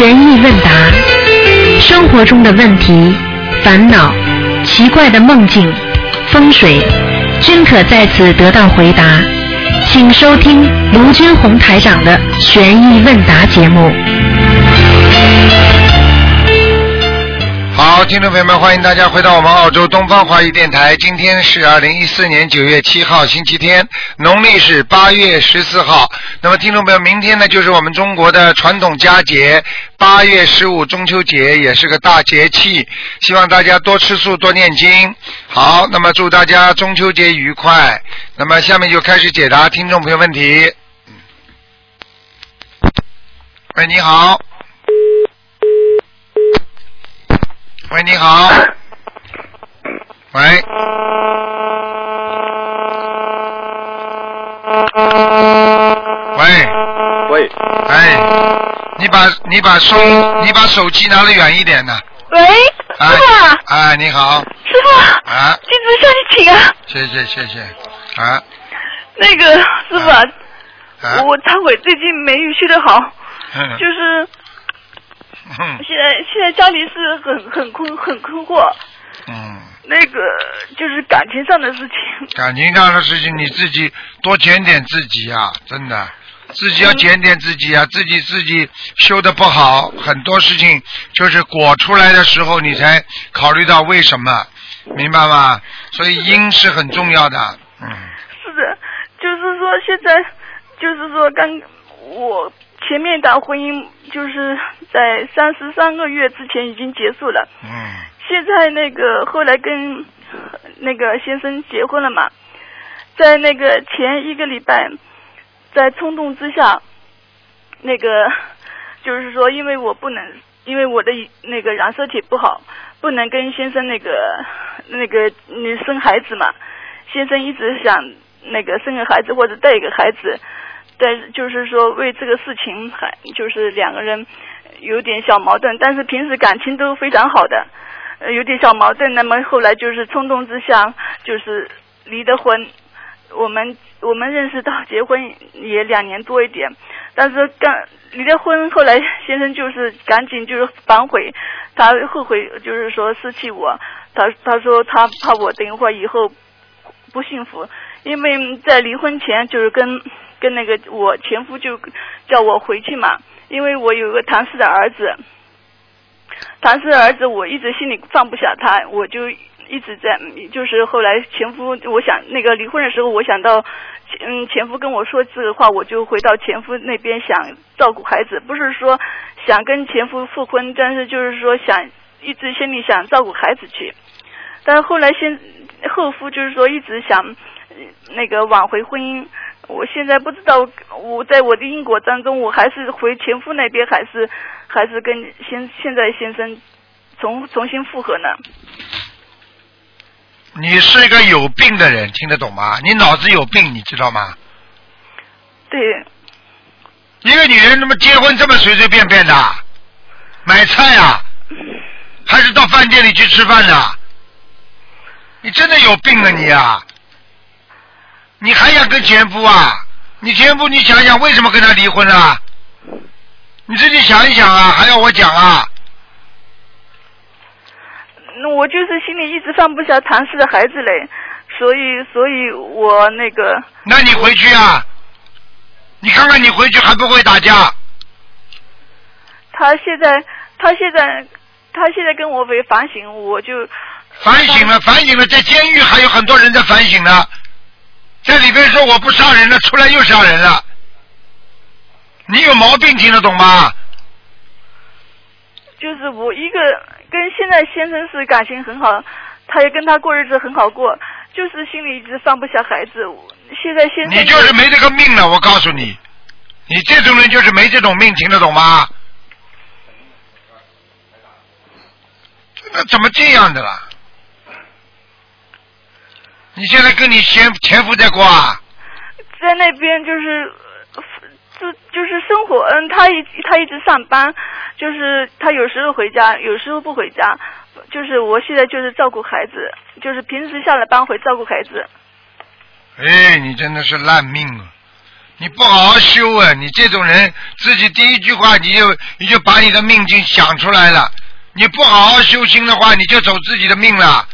意问答，生活中的问题、烦恼、奇怪的梦境、风水，均可在此得到回答。请收听卢军红台长的悬疑问答节目。好，听众朋友们，欢迎大家回到我们澳洲东方华语电台。今天是二零一四年九月七号，星期天，农历是八月十四号。那么，听众朋友，明天呢就是我们中国的传统佳节八月十五中秋节，也是个大节气。希望大家多吃素，多念经。好，那么祝大家中秋节愉快。那么，下面就开始解答听众朋友问题。喂，你好。喂，你好。喂。喂。哎，你把你把手你把手机拿得远一点呢。喂，哎师傅啊，哎，你好。师傅，啊，弟子向你请啊。谢谢谢谢。啊那个师傅啊，啊。我忏悔，最近没有睡得好，嗯就是嗯现在现在家里是很很困很困惑，嗯，那个就是感情上的事情。感情上的事情你自己多检点自己啊，真的。自己要检点自己啊，自己自己修的不好，很多事情就是果出来的时候，你才考虑到为什么，明白吗？所以因是很重要的，嗯。是的，就是说现在就是说刚我前面的婚姻就是在三十三个月之前已经结束了。嗯现在那个后来跟那个先生结婚了嘛，在那个前一个礼拜，在冲动之下，那个就是说，因为我不能，因为我的那个染色体不好，不能跟先生那个那个你生孩子嘛。先生一直想那个生个孩子或者带一个孩子，但就是说为这个事情还就是两个人有点小矛盾，但是平时感情都非常好的。有点小矛盾，那么后来就是冲动之下，就是离的婚。我们我们认识到结婚也两年多一点，但是刚离了婚，后来先生就是赶紧就是反悔，他后悔就是说失去我，他他说他怕我等一会儿以后不幸福，因为在离婚前就是跟跟那个我前夫就叫我回去嘛，因为我有个唐氏的儿子。唐氏的儿子，我一直心里放不下他，我就一直在，就是后来前夫，我想那个离婚的时候，我想到，嗯，前夫跟我说这个话，我就回到前夫那边想照顾孩子，不是说想跟前夫复婚，但是就是说想一直心里想照顾孩子去，但是后来先后夫就是说一直想那个挽回婚姻。我现在不知道，我在我的因果当中，我还是回前夫那边，还是还是跟先现在先生重重新复合呢？你是一个有病的人，听得懂吗？你脑子有病，你知道吗？对，一个女人怎么结婚这么随随便便的？买菜啊，还是到饭店里去吃饭的？你真的有病啊你啊！你还想跟前夫啊？你前夫你想想为什么跟他离婚啊？你自己想一想啊，还要我讲啊？那我就是心里一直放不下唐氏的孩子嘞，所以所以我那个那你回去啊？你看看你回去还不会打架？他现在他现在他现在跟我为反省，我就反省了，反省了，在监狱还有很多人在反省呢。在里边说我不杀人了，出来又杀人了。你有毛病，听得懂吗？就是我一个跟现在先生是感情很好，他也跟他过日子很好过，就是心里一直放不下孩子。现在先生你就是没这个命了，我告诉你，你这种人就是没这种命，听得懂吗？那怎么这样的啦？你现在跟你前前夫在过啊？在那边就是，呃就就是生活，嗯，他一他一直上班，就是他有时候回家，有时候不回家，就是我现在就是照顾孩子，就是平时下了班会照顾孩子。哎，你真的是烂命啊！你不好好修啊！你这种人，自己第一句话你就你就把你的命经想出来了。你不好好修心的话，你就走自己的命了。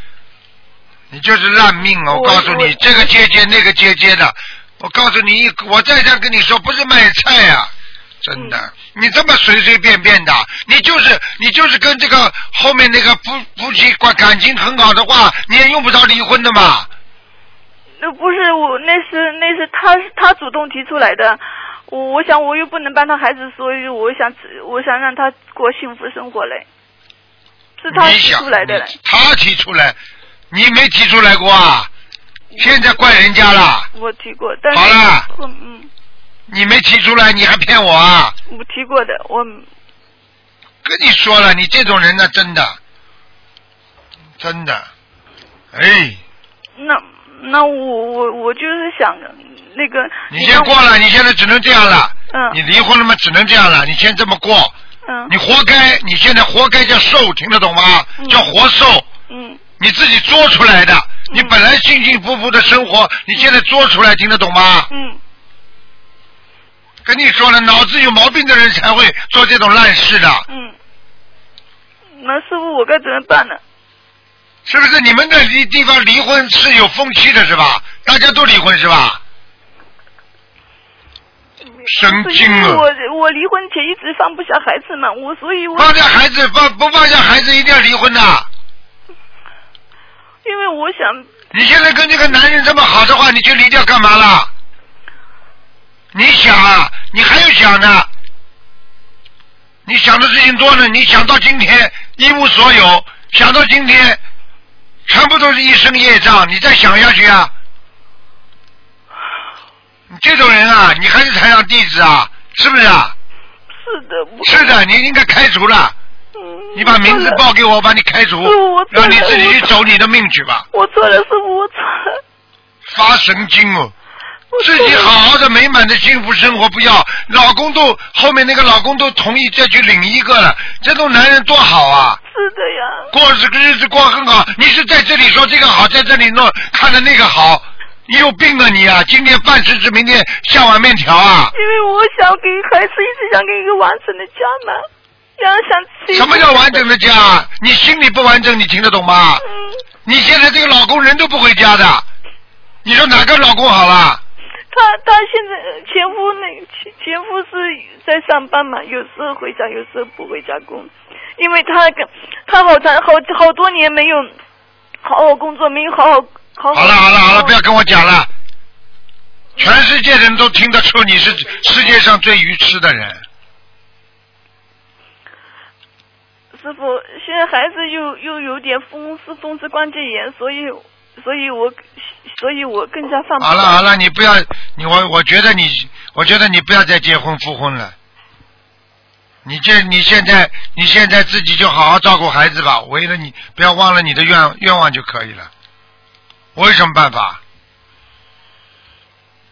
你就是烂命啊！我告诉你，这个阶阶那个阶阶的，我告诉你，我再这样跟你说，不是卖菜呀、真的。你这么随随便便的，你就是你就是跟这个后面那个夫夫妻关感情很好的话，你也用不着离婚的嘛。那不是我，那是那是他他主动提出来的。我我想我又不能帮他孩子，所以我想我想让他过幸福生活嘞。是他提出来的嘞。他提出来，你没提出来过啊？现在怪人家了，我提过，但是好了。嗯嗯，你没提出来，你还骗我啊？我提过的，我。跟你说了，你这种人呢，真的，真的，哎，那那我我我就是想那个你先过了，你现在只能这样了。嗯。你离婚了嘛，只能这样了。你先这么过，嗯。你活该，你现在活该叫受，听得懂吗？嗯。叫活受，嗯。你自己做出来的。你本来幸幸福福的生活，你现在做出来，听得懂吗？嗯跟你说了，脑子有毛病的人才会做这种烂事的，嗯，那师傅我该怎么办呢？是不是？你们那离地方离婚是有风气的，是吧？大家都离婚是吧？神经因为啊！我我离婚前一直放不下孩子嘛，我所以我放下孩子，放不放下孩子一定要离婚的。因为我想你现在跟这个男人这么好的话，你就离掉干嘛啦？你想啊，你还有想呢？你想的事情多呢，你想到今天一无所有，想到今天全部都是一身业障，你再想下去啊！你这种人啊，你还是台上弟子啊，是不是啊？是的，是的，你应该开除了。嗯，你把名字报给我，我把你开除让你自己去走你的命去吧。我错了，师傅，我错了。发神经哦！自己好好的美满的幸福生活不要，老公都后面那个老公都同意再去领一个了，这种男人多好啊！是的呀，过这个日子过很好，你是在这里说这个好，在这里弄看着那个好，你有病啊你啊！今天饭吃吃，明天下碗面条啊！因为我想给孩子一直想给一个完整的家嘛，什么叫完整的家？你心里不完整，你听得懂吗？嗯，你现在这个老公人都不回家的，你说哪个老公好了？他他现在呃前夫那前前夫是在上班嘛，有时候回家，有时候不回家工，因为他跟他好长好好多年没有好好工作，没有好好好好好了好了好了，不要跟我讲了。全世界人都听得出你是世界上最愚痴的人。师傅，现在孩子又又有点风湿风湿关节炎，所以所以我所以我更加放不下好了好了，你不要你我我觉得你我觉得你不要再结婚复婚了。你这你现在你现在自己就好好照顾孩子吧，为了你不要忘了你的愿愿望就可以了。我有什么办法？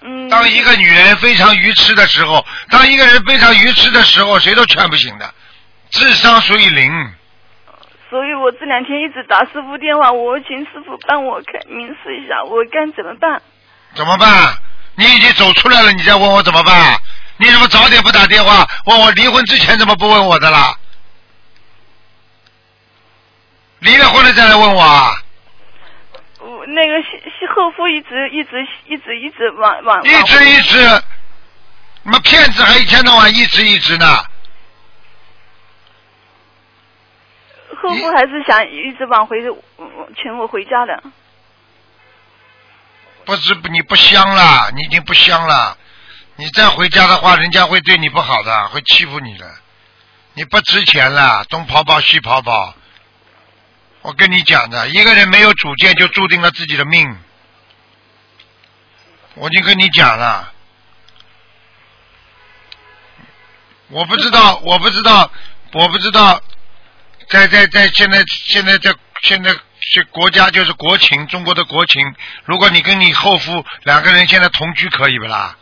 嗯，当一个女人非常愚痴的时候，当一个人非常愚痴的时候，谁都劝不醒的，智商属于零。所以我这两天一直打师傅电话，我请师傅帮我看明示一下，我该怎么办？怎么办？你已经走出来了，你再问我怎么办？你怎么早点不打电话问我离婚之前怎么不问我的啦？离了婚了再来问我啊？我那个后夫一直一直一直一直往往一直一直，那骗子还一天到晚一直一直呢。后夫还是想一直往回请我回家的。不是你不香了，你已经不香了。你再回家的话，人家会对你不好的，会欺负你的。你不值钱了，东跑跑西跑跑。我跟你讲的，一个人没有主见，就注定了自己的命。我已经跟你讲了，我不知道，我不知道，我不知道，在在在现在现在在现在这国家就是国情，中国的国情。如果你跟你后夫两个人现在同居，可以不啦？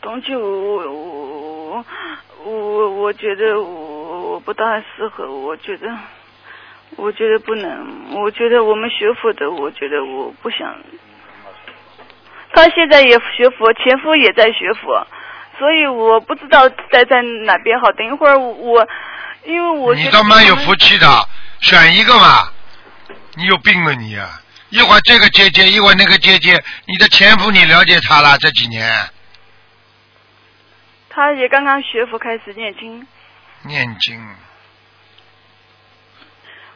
东西我我我我我觉得我我不大适合，我觉得我觉得不能，我觉得我们学佛的，我觉得我不想。他现在也学佛，前夫也在学佛，所以我不知道待在哪边好。等一会儿我，因为我你倒蛮有福气的，选一个嘛。你有病了你啊！一会儿这个姐姐，一会儿那个姐姐，你的前夫你了解他了这几年？他也刚刚学佛开始念经。念经。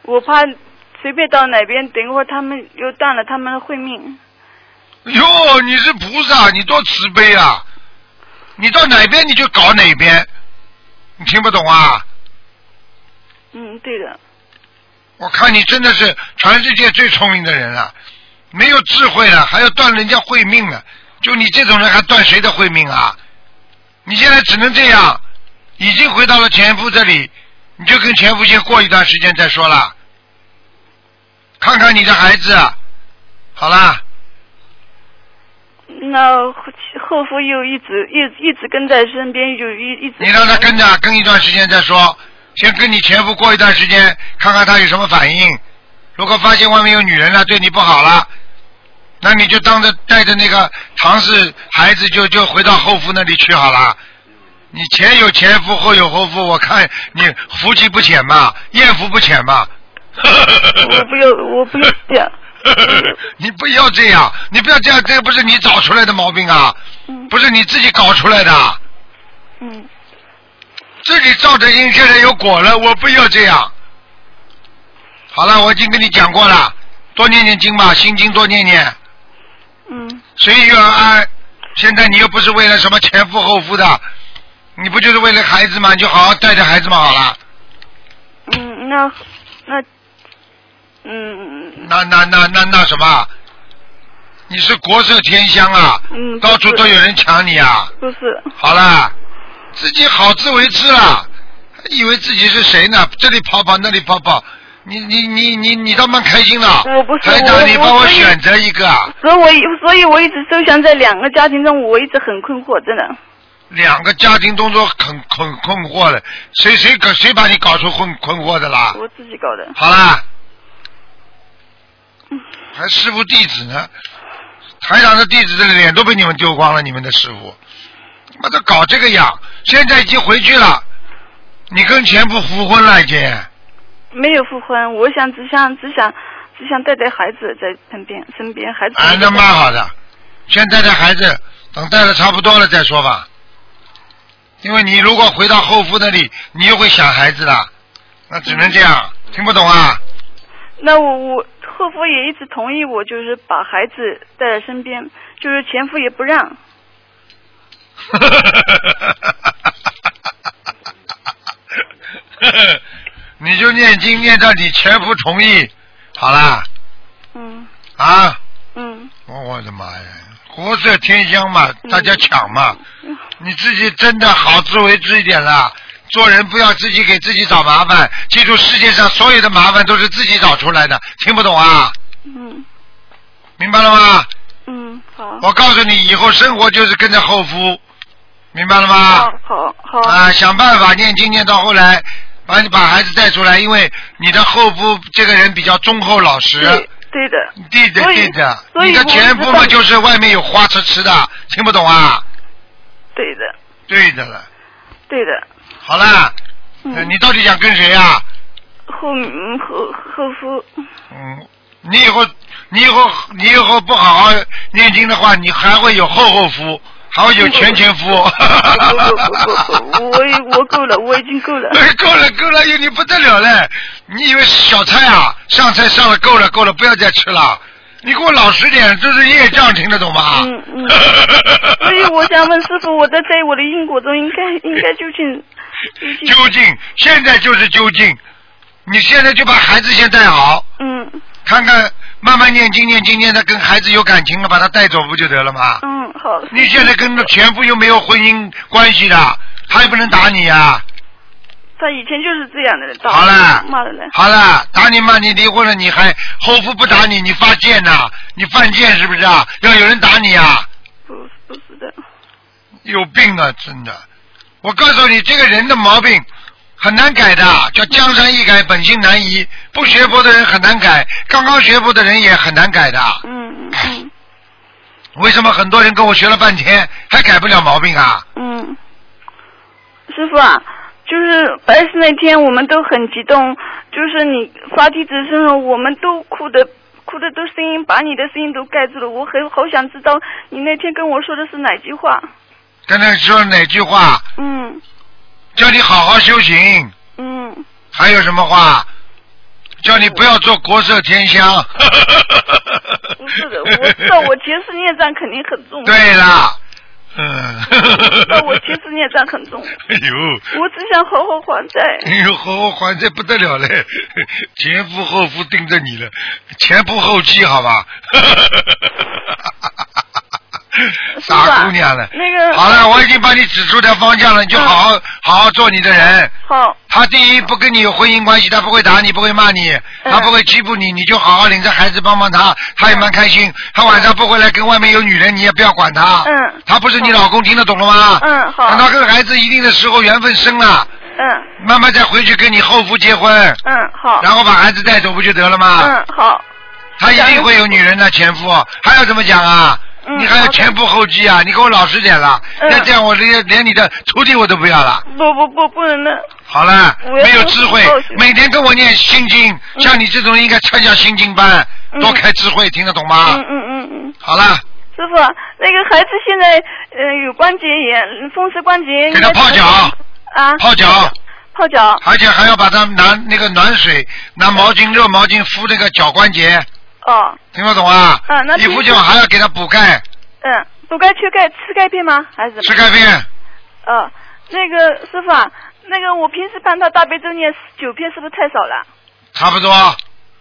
我怕随便到哪边，等一会儿他们又断了他们的慧命。哟，你是菩萨，你多慈悲啊！你到哪边你就搞哪边，你听不懂啊？嗯，对的。我看你真的是全世界最聪明的人了，没有智慧了，还要断人家慧命了。就你这种人，还断谁的慧命啊？你现在只能这样，已经回到了前夫这里，你就跟前夫先过一段时间再说了。看看你的孩子，好啦。那后夫又一直一一直跟在身边，就一一直。你让他跟着，跟一段时间再说。先跟你前夫过一段时间，看看他有什么反应。如果发现外面有女人了，对你不好了，那你就当着带着那个唐氏孩子，就就回到后夫那里去好了。你前有前夫，后有后夫，我看你福气不浅嘛，艳福不浅嘛。我不要，我不要这样。你不要这样，你不要这样，这不是你找出来的毛病啊，不是你自己搞出来的。嗯。自己造的因，现在有果了，我不要这样。好了，我已经跟你讲过了，多念念经吧，心经多念念。嗯。随遇而安。现在你又不是为了什么前夫后夫的，你不就是为了孩子吗？你就好好带着孩子嘛，好了。嗯，那那嗯。那那那那那什么？你是国色天香啊！嗯。到处都有人抢你啊！不是。好了。自己好自为之了，以为自己是谁呢？这里跑跑，那里跑跑，你你你你你倒蛮开心的。我不是台长，你帮我选择一个。所以，我所以我一直就想在两个家庭中，我一直很困惑，真的。两个家庭当中很很困惑的，谁谁搞谁把你搞出困困惑的啦？我自己搞的。好啦。还师傅弟子呢？台长的弟子的脸都被你们丢光了，你们的师傅。妈的，搞这个样！现在已经回去了，你跟前夫复婚了已经。没有复婚，我想只想只想只想带带孩子在身边身边，孩子。啊，那蛮好的，先带带孩子，等带的差不多了再说吧。因为你如果回到后夫那里，你又会想孩子的，那只能这样。听不懂啊？那我我后夫也一直同意我，就是把孩子带在身边，就是前夫也不让。哈哈哈你就念经念到你前夫同意好啦。嗯。啊？嗯。我的妈呀国色天香嘛大家抢嘛。你自己真的好自为之一点啦做人不要自己给自己找麻烦记住世界上所有的麻烦都是自己找出来的听不懂啊？嗯。明白了吗？嗯好。我告诉你以后生活就是跟着后夫。明白了吗？好，好，好。啊，想办法念经念到后来，把你把孩子带出来，因为你的后夫这个人比较忠厚老实。对，对的。对的，对的。你的前夫嘛，就是外面有花痴痴的，听不懂啊？对的。对的了。对的。好了，你到底想跟谁呀？后后后夫。嗯，你以后你以后你以后不好好念经的话，你还会有后后夫。好有前前夫，我我够了，我已经够了。够了够了，有你不得了嘞！你以为小菜啊？上菜上了，够了够了，不要再吃了。你给我老实点，这是业障，听得懂吗？嗯嗯。所以我想问师傅，我在在我的因果中应该应该究竟究竟现在就是究竟，你现在就把孩子先带好。嗯。看看。慢慢念经，念经，念的跟孩子有感情了，把他带走不就得了吗？嗯，好。你现在跟前夫又没有婚姻关系的，他也不能打你呀。他以前就是这样的，人，好了，骂的嘞。好了，打你骂你，离婚了你还后夫不打你，你发贱呐？你犯贱是不是啊？要有人打你啊？不，不是的。有病啊！真的，我告诉你，这个人的毛病。很难改的，叫江山易改，本性难移。不学佛的人很难改，刚刚学佛的人也很难改的。嗯嗯。为什么很多人跟我学了半天还改不了毛病啊？嗯，师傅啊，就是白事那天我们都很激动，就是你发弟子时候，我们都哭的哭的都声音把你的声音都盖住了。我很好想知道你那天跟我说的是哪句话。刚才说哪句话？嗯叫你好好修行。嗯，还有什么话？叫你不要做国色天香。不是的，我知道我前世孽障肯定很重。对啦，嗯。知道我前世孽障很重，哎呦，我只想好好还债。哎呦，好好还债不得了嘞，前夫后夫盯着你了，前仆后继，好吧？傻姑娘了。那个好了，我已经帮你指出条方向了，你就好好、好好做你的人。好，他第一不跟你有婚姻关系，他不会打你，不会骂你，嗯他不会欺负你，你就好好领着孩子帮帮他，他也蛮开心。他晚上不回来跟外面有女人，你也不要管他。嗯他不是你老公，听得懂了吗？嗯好等他跟孩子一定的时候缘分生了，嗯慢慢再回去跟你后夫结婚，嗯好，然后把孩子带走不就得了吗？嗯好，他一定会有女人的前夫，还要怎么讲啊？嗯你还要前仆后继啊！你给我老实点了，嗯。那这样我连连你的徒弟我都不要了。不不不不能的，好了，没有智慧每天跟我念心经，像你这种人应该参加心经班，嗯。多开智慧，听得懂吗？嗯嗯嗯嗯，好了，师傅，那个孩子现在呃有关节炎，风湿关节炎，给他泡脚，啊，泡脚，泡脚，而且还要把他拿那个暖水，拿毛巾热毛巾敷那个脚关节，哦，听得懂啊？嗯那一敷平时脚还要给他补钙，嗯，补钙缺钙吃钙片吗？还是？吃钙片，呃，那个师傅啊，那个我平时帮他大悲咒念九片，是不是太少了？差不多。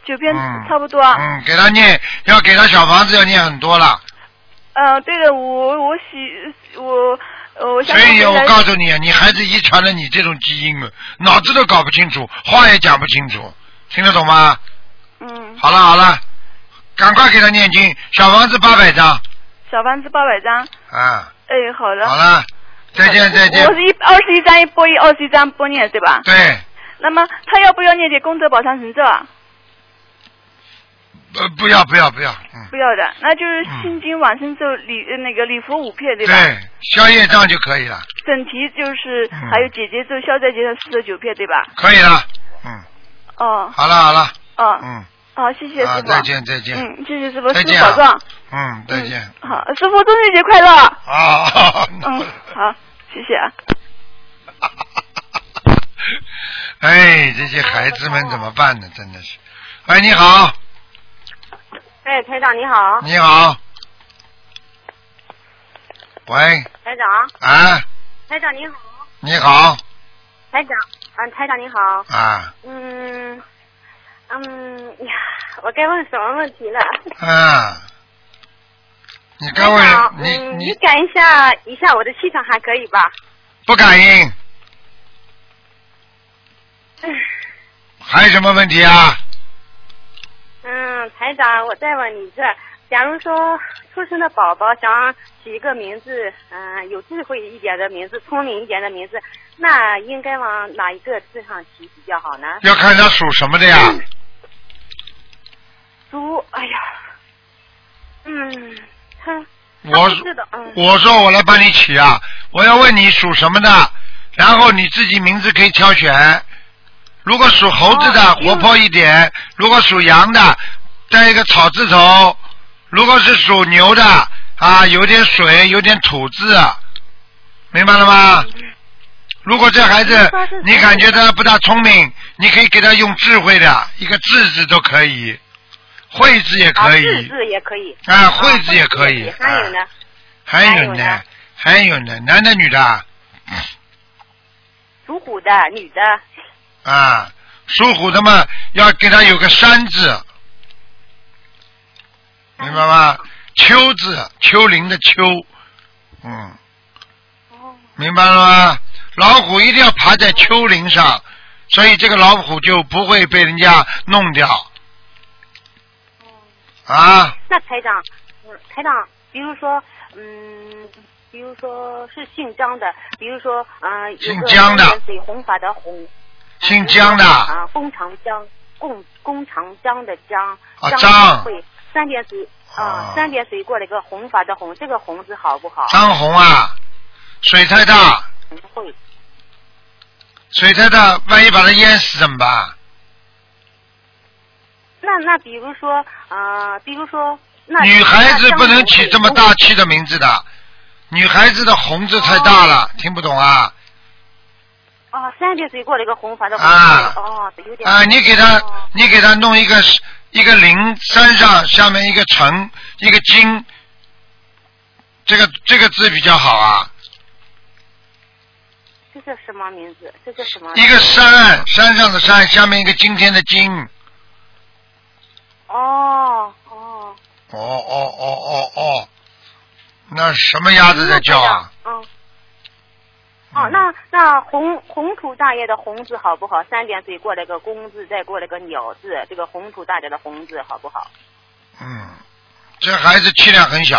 九片嗯差不多啊。嗯，给他念，要给他小房子要念很多了，嗯，对的，我我喜我呃我想所以我告诉你，你孩子遗传了你这种基因了，脑子都搞不清楚，话也讲不清楚，听得懂吗？嗯，好了好了，赶快给他念经，小房子八百张小房子八百张。啊！哎，好的。好了，再见再见我。是一二十一张一波一，二十一张波念对吧？对，那么他要不要念点功德宝山神咒啊？呃，不要不要不要，嗯，不要的，那就是嗯心经往生咒礼呃那个礼佛五片对吧？对，消业障就可以了，整题就是嗯还有姐姐咒消灾节的四十九片对吧？可以了，嗯，哦好了好了，哦，嗯，好，谢谢啊，师傅。再见再见，嗯，谢谢师傅，师再见保重。嗯，再见，嗯好，师傅中秋节快乐。啊，嗯，好，谢谢啊。哎，这些孩子们怎么办呢？真的是。哎，你好，哎，台长你好，你好。喂，台长，啊，台长你好，你好，台长，嗯，台长你好，啊，嗯，嗯呀，我该问什么问题了？啊，你台该问，你嗯，你你感一下一下我的气场还可以吧？不感应，嗯还有什么问题啊？嗯，台长，我再问你一次，假如说出生的宝宝想起一个名字，嗯、有智慧一点的名字，聪明一点的名字，那应该往哪一个字上起比较好呢？要看他属什么的呀？猪，哎呀，嗯，哼我他不知道，嗯，我说我来帮你起啊，我要问你属什么的，然后你自己名字可以挑选。如果属猴子的，哦活泼一点；如果属羊的，带一个草字头；如果是属牛的，啊，有点水，有点土字，明白了吗？如果这孩子你感觉他不大聪明，你可以给他用智慧的一个智字都可以，慧字也可啊，以。字，字也可以，啊，慧字也可以，还有呢？啊，还有呢还有呢，男的女的？啊属虎的女的，啊？属虎的嘛，要给他有个山字，明白吗？秋字，丘陵的丘，嗯，哦，明白了吗？老虎一定要爬在丘陵上，所以这个老虎就不会被人家弄掉。啊，那台长，嗯，台长，比如说，嗯，比如说是姓张的，比如说，嗯、姓江的。红法的红，姓江的。啊，弓长江，弓弓长江的江，啊张张会三点水啊啊，三点水过了一个红法的红，这个红字好不好？张红啊，水太大，不会。水太大，万一把它淹死怎么办？那那比如说啊、呃比如说那女孩子不能起这么大气的名字的，女孩子的红字太大了，听不懂啊？哦，三点水过了一个红法的红啊哦，有点啊，你给他哦，你给他弄一个一个林，山上下面一个城，一个金，这个这个字比较好啊。这叫什么名字？这叫什么？一个山，山上的山，下面一个今天的今。哦哦。哦哦哦哦哦，那什么鸭子在叫啊？嗯。哦，那那红红土大爷的红字好不好？三点水过来个工字，再过来个鸟字，这个红土大爷的红字好不好？嗯，这孩子气量很小，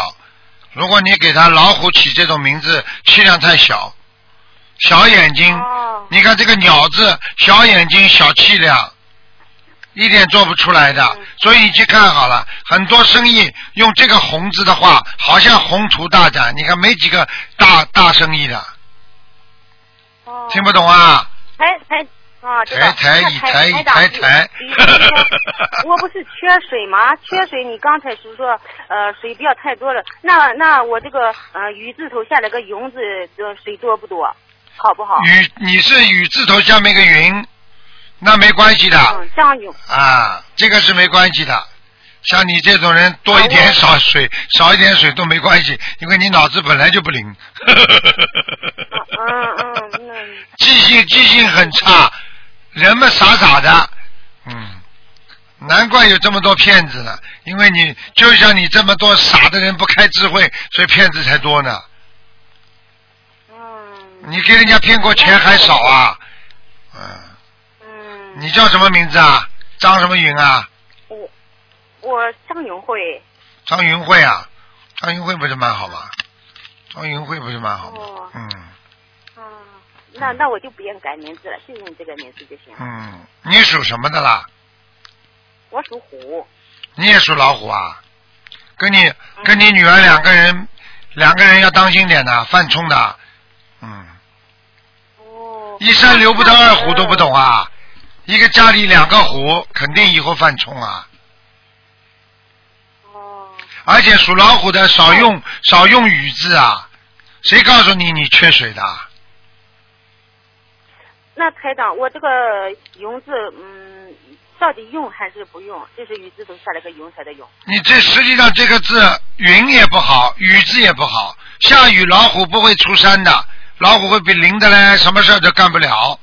如果你给他老虎起这种名字，气量太小，小眼睛。哦。你看这个鸟字，小眼睛，小气量，一点做不出来的。嗯所以你去看好了，很多生意用这个红字的话，好像宏图大展。你看没几个大大生意的，哦。听不懂啊？台台啊，知道台台那一台一台长台台比比如说我不是缺水吗？缺水，你刚才是说呃水不要太多了，那那我这个呃雨字头下来个云字，这水多不多？好不好？雨，你是雨字头下面一个云，那没关系的嗯，张云。啊，这个是没关系的。像你这种人，多一点少水，少一点水都没关系，因为你脑子本来就不灵。嗯嗯，那记性记性很差，人们傻傻的，嗯，难怪有这么多骗子呢。因为你就像你这么多傻的人不开智慧，所以骗子才多呢。嗯你给人家骗过钱还少啊？嗯，嗯，你叫什么名字啊？张什么云啊？我我张云慧。张云慧啊？张云慧不是蛮好吗？张云慧不是蛮好吗？哦嗯啊，那那我就不用改名字了，就用这个名字就行了。嗯，你属什么的啦？我属虎。你也属老虎啊？跟你跟你女儿两个人，两个人要当心点的，犯冲的。嗯，哦。一山留不得二虎都不懂啊！一个家里两个虎，肯定以后犯冲啊！哦。而且属老虎的少用少用雨字啊！谁告诉你你缺水的？那台长，我这个“用”字，嗯，到底用还是不用？这是雨字头下来个“用”才的用。你这实际上这个字云也不好，雨字也不好。下雨老虎不会出山的，老虎会被淋的嘞，什么事儿都干不了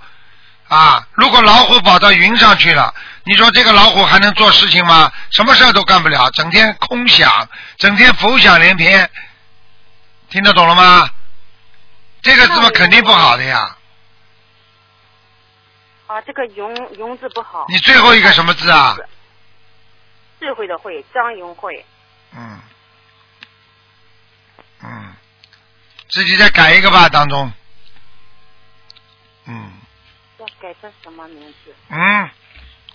啊！如果老虎跑到云上去了，你说这个老虎还能做事情吗？什么事儿都干不了，整天空想，整天浮想联翩，听得懂了吗？这个字嘛肯定不好的呀。啊，这个“用”“用”字不好。你最后一个什么字啊？智慧的“慧”，张云慧。嗯，嗯，自己再改一个吧，当中。嗯要改成什么名字？嗯，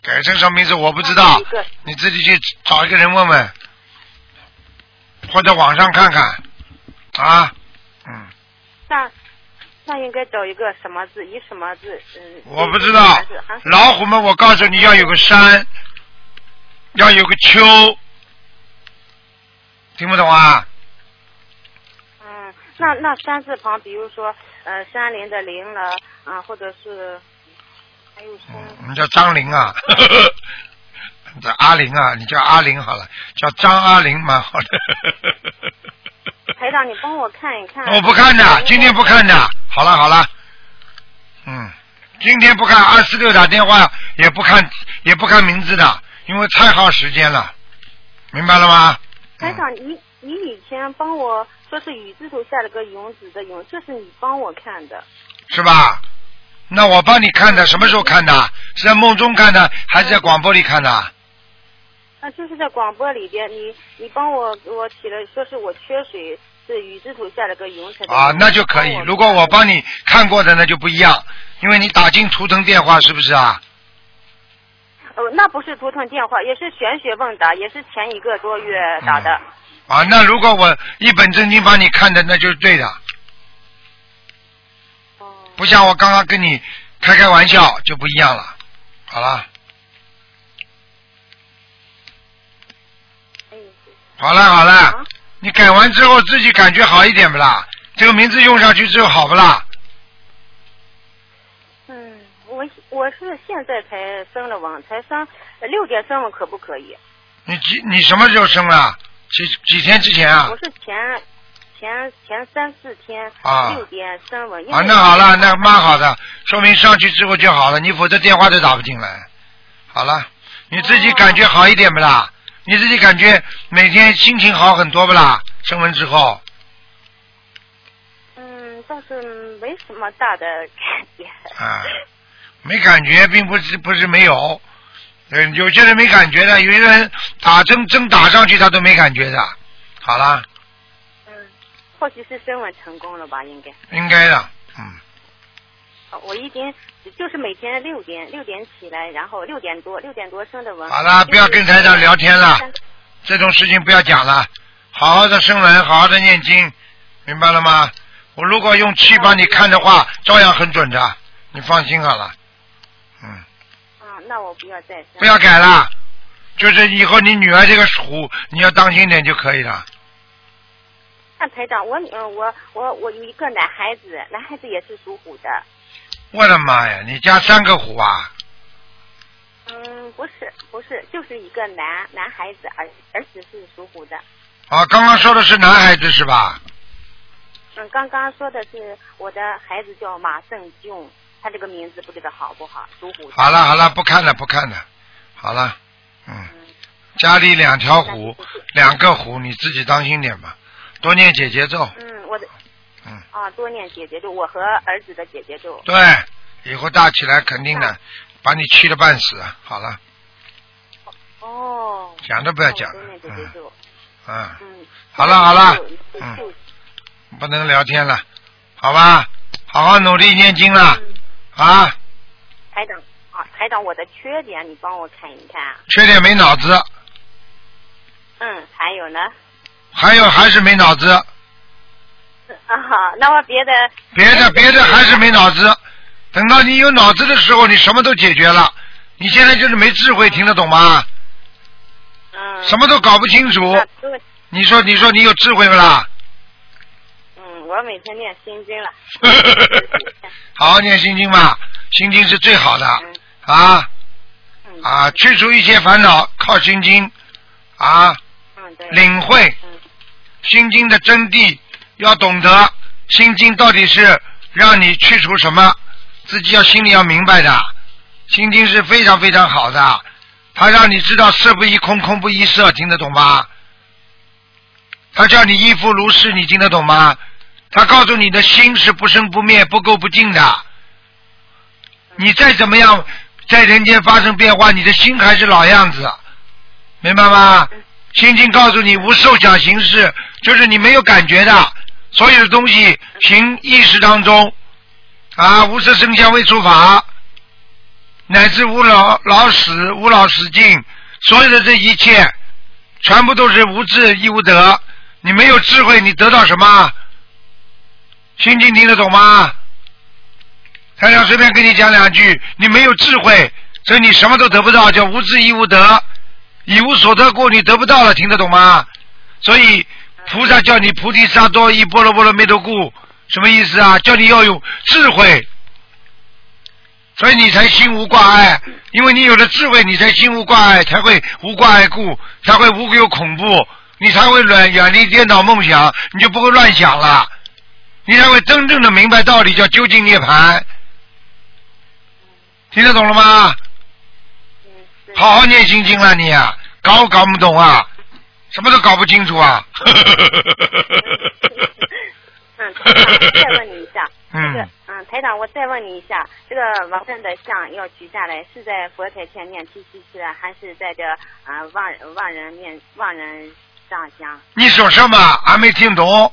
改成什么名字我不知道，你自己去找一个人问问，或者网上看看啊。嗯，那那应该找一个什么字？以什么字？嗯。我不知道老虎们，我告诉你要有个山，要有个秋，听不懂啊？嗯，那那山字旁，比如说呃山林的林了，啊，或者是？嗯，你叫张玲啊，叫阿玲啊，你叫阿玲好了，叫张阿玲蛮好的。台长，你帮我看一看。我不看的，今天不看的。好了好了，嗯，今天不看，二四六打电话也不看，也不看名字的，因为太耗时间了，明白了吗？台长，你你以前帮我说是雨字头下了个勇子的勇，这是你帮我看的。是吧？那我帮你看的，什么时候看的？是在梦中看的，还是在广播里看的？啊，就是在广播里边，你你帮我给我起了，说是我缺水，是雨字头下了个云啊，那就可以。如果我帮你看过的，那就不一样，因为你打进图腾电话，是不是啊？哦，那不是图腾电话，也是玄学问答，也是前一个多月打的。啊，那如果我一本正经帮你看的，那就是对的，哦，不像我刚刚跟你开开玩笑就不一样了。好了，哎，好了，好了啊，你改完之后自己感觉好一点不啦？这个名字用上去之后好不啦？嗯，我我是现在才升了网，才升呃六点升了，可不可以？你几你什么时候生了？几几天之前啊我？是前前前三四天啊六点升温。因啊，那好了，那蛮好的，说明上去之后就好了，你否则电话都打不进来。好了，你自己感觉好一点不啦？你自己感觉每天心情好很多不啦？升温之后，嗯，倒是没什么大的感觉。啊，没感觉，并不是不是没有，嗯，有些人没感觉的，有些人打针针打上去他都没感觉的。好了，嗯，或许是升温成功了吧，应该。应该的，嗯，哦我已经就是每天六点六点起来，然后六点多六点多升的温。好了，不要跟台长聊天了。这种事情不要讲了，好好的生文，好好的念经，明白了吗？我如果用气帮你看的话，照样很准的，你放心好了。嗯，啊，那我不要再。不要改了，就是以后你女儿这个虎，你要当心点就可以了。那台长，我女儿我我我有一个男孩子，男孩子也是属虎的。我的妈呀，你家三个虎啊？嗯，不是不是，就是一个男男孩子，儿儿子是属虎的。啊，刚刚说的是男孩子是吧？嗯，刚刚说的是我的孩子叫马胜俊，他这个名字不知道好不好，属虎。好了好了，不看了不看了，好了，嗯，嗯，家里两条虎两个虎，你自己当心点吧，多念姐姐咒。嗯，我的嗯，啊，多念姐姐咒，我和儿子的姐姐咒。对，以后大起来肯定的，把你气的半死。好了，哦。讲都不要讲多念姐姐咒。嗯，嗯。好了好了嗯不能聊天了，好吧？好好努力念经了嗯啊！台长啊，台长，我的缺点你帮我看一看。缺点没脑子，嗯，还有呢？还有还是没脑子，啊好，那么别的。别的别的还是没脑子。等到你有脑子的时候，你什么都解决了。你现在就是没智慧，听得懂吗？嗯。什么都搞不清楚。你说你说你有智慧不啦？嗯，我每天念心经了。好好念心经吧，心经是最好的嗯啊嗯。啊，去除一切烦恼靠心经啊。领会嗯心经的真谛，要懂得心经到底是让你去除什么，自己要心里要明白的。心经是非常非常好的，它让你知道色不异空，空不异色，听得懂吗？它叫你依复如是，你听得懂吗？它告诉你的心是不生不灭、不垢不净的。你再怎么样在人间发生变化，你的心还是老样子，明白吗？心经告诉你无受想行识，就是你没有感觉的，所有的东西行意识当中啊，无色声香味触法，乃至无老老死无老死尽，所有的这一切，全部都是无智亦无得。你没有智慧，你得到什么？心经听得懂吗？台长随便跟你讲两句，你没有智慧，所以你什么都得不到，叫无智亦无得，一无所得故，你得不到了，听得懂吗？所以菩萨叫你菩提萨埵依波罗波罗蜜多故，什么意思啊？叫你要有智慧，所以你才心无挂碍，因为你有了智慧，你才心无挂碍，才会无挂碍故，才会无有恐怖，你才会远远离颠倒梦想，你就不会乱想了，你才会真正的明白道理，叫究竟涅槃。听得懂了吗？好好念心经了你啊，搞搞不懂啊，什么都搞不清楚啊。嗯，台长，再问你一下，这个嗯，嗯，台长，我再问你一下，这个王振的像要取下来，是在佛台前念七七七，还是在这啊万人万人面万人上香？你说什么？俺没听懂？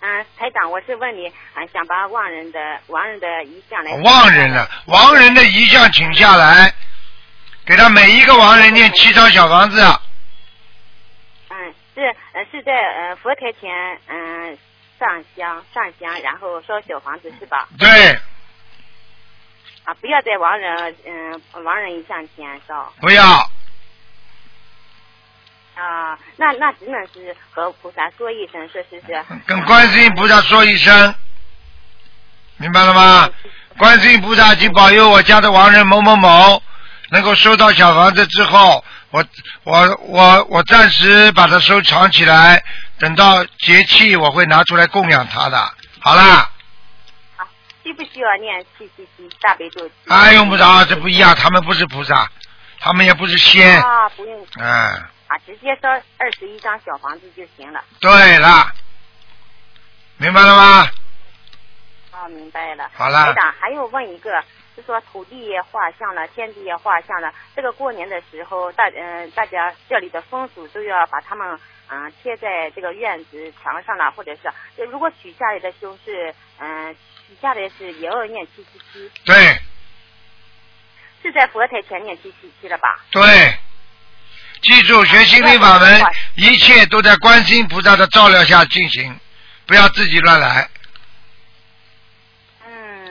嗯，台长，我是问你，啊，想把亡人的亡人的遗像来。亡人了，亡人的遗像请下来，给他每一个亡人念七张小房子。嗯，是呃是在呃佛台前嗯上香上香，然后烧小房子是吧？对，啊，不要在亡人嗯亡人遗像前烧不要，啊，那那只能是和菩萨说一声，说是是。跟观世音菩萨说一声，明白了吗？观世音菩萨，请保佑我家的亡人某某某能够收到小房子之后，我我我我暂时把它收藏起来，等到节气我会拿出来供养它的。好啦，需不需要念七七七大悲咒？啊，用不着，这不一样，他们不是菩萨，他们也不是仙，啊，不用嗯，啊，直接烧二十一张小房子就行了。对了，明白了吗？哦，明白了。好了台长，还有问一个，就说土地也画像了，天地也画像了。这个过年的时候，大嗯、大家这里的风俗都要把它们嗯、贴在这个院子墙上了，或者是就如果取下来的修是嗯、取下来是也要念七七七，对是在佛台前念七七七了吧？对，记住学心灵法门，一切都在观世音菩萨的照料下进行，不要自己乱来，嗯。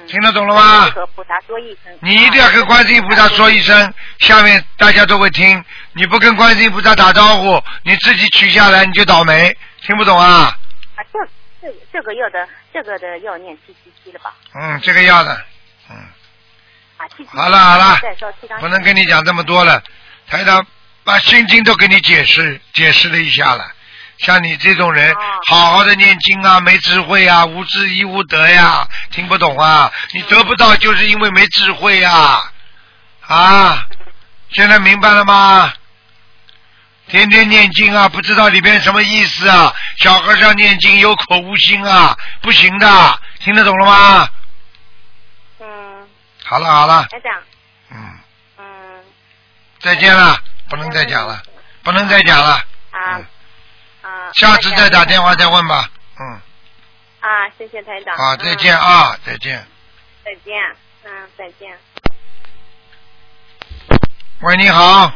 听得懂了吗和菩萨说一声。你一定要跟观世音菩萨说一声，下面大家都会听。你不跟观世音菩萨打招呼，你自己取下来你就倒霉，听不懂啊？啊，这这这个要的这个的要念七七七了吧？嗯，这个要的，嗯，啊，七七七。好了好了。不能跟你讲这么多了。台长把心经都给你解释解释了一下了。像你这种人，哦好好的念经啊，没智慧啊，无知亦无德呀，听不懂啊？你得不到就是因为没智慧呀，啊，现在明白了吗？天天念经啊，不知道里边什么意思啊？小和尚念经有口无心啊，不行的，听得懂了吗？嗯，好了好了，台长，嗯，嗯。再见了，不能再讲了，不能再讲了，啊嗯啊。下次再打电话再问吧，嗯，啊，谢谢台长。好，再嗯。见。啊，再见。再见。嗯，再见。喂，你好，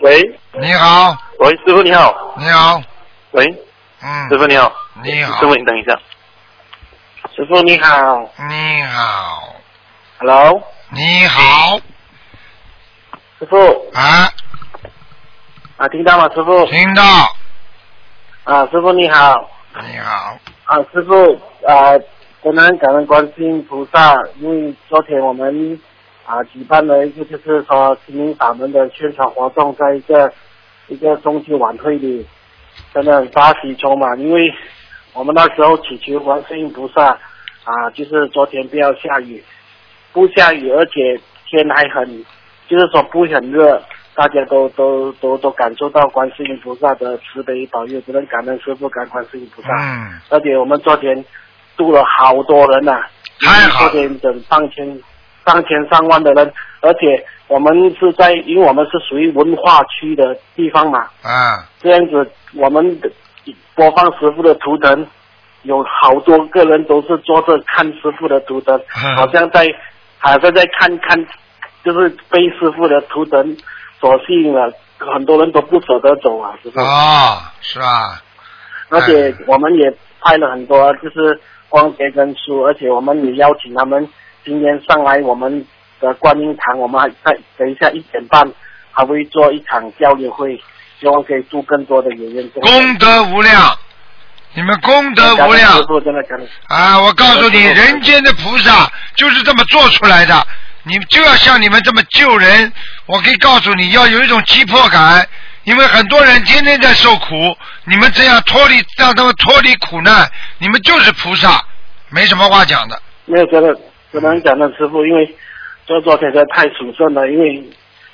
喂，你好，喂，师傅你好，你好，喂，嗯，师傅你好，你好。师傅你等一下，师傅你好。你好，，Hello，你好，师傅。啊，啊，听到吗？师傅？听到，啊，师傅你好。你好，啊，师傅啊，真的很感恩观世音菩萨，因为昨天我们啊举办了一个就是说心灵法门的宣传活动，在一个一个中秋晚会里，真的很大喜充满，因为我们那时候祈求观世音菩萨啊，就是昨天不要下雨，不下雨，而且天还很，就是说不会很热，大家都都都都感受到观世音菩萨的慈悲保佑，只能感恩师傅，感恩观世音菩萨。嗯，而且我们昨天度了好多人呐、太好了。昨天整上千、上千上万的人，而且我们是在，因为我们是属于文化区的地方嘛，啊，这样子我们的播放师傅的图腾，有好多个人都是坐着看师傅的图腾，嗯。好像在好像在看看，就是背师傅的图腾所吸引了，很多人都不舍得走啊，师傅。哦，是啊？而且我们也拍了很多就是光碟跟书，而且我们也邀请他们今天上来我们的观音堂，我们还在等一下一点半还会做一场交流会，希望可以助更多的演员。功德无量，你们功德无量。啊！我告诉你，人间的菩萨就是这么做出来的。你就要像你们这么救人，我可以告诉你要有一种急迫感，因为很多人天天在受苦，你们这样脱离让他们脱离苦难，你们就是菩萨，没什么话讲的。没有觉得只能讲的师傅，因为做昨天实在太属圣了，因为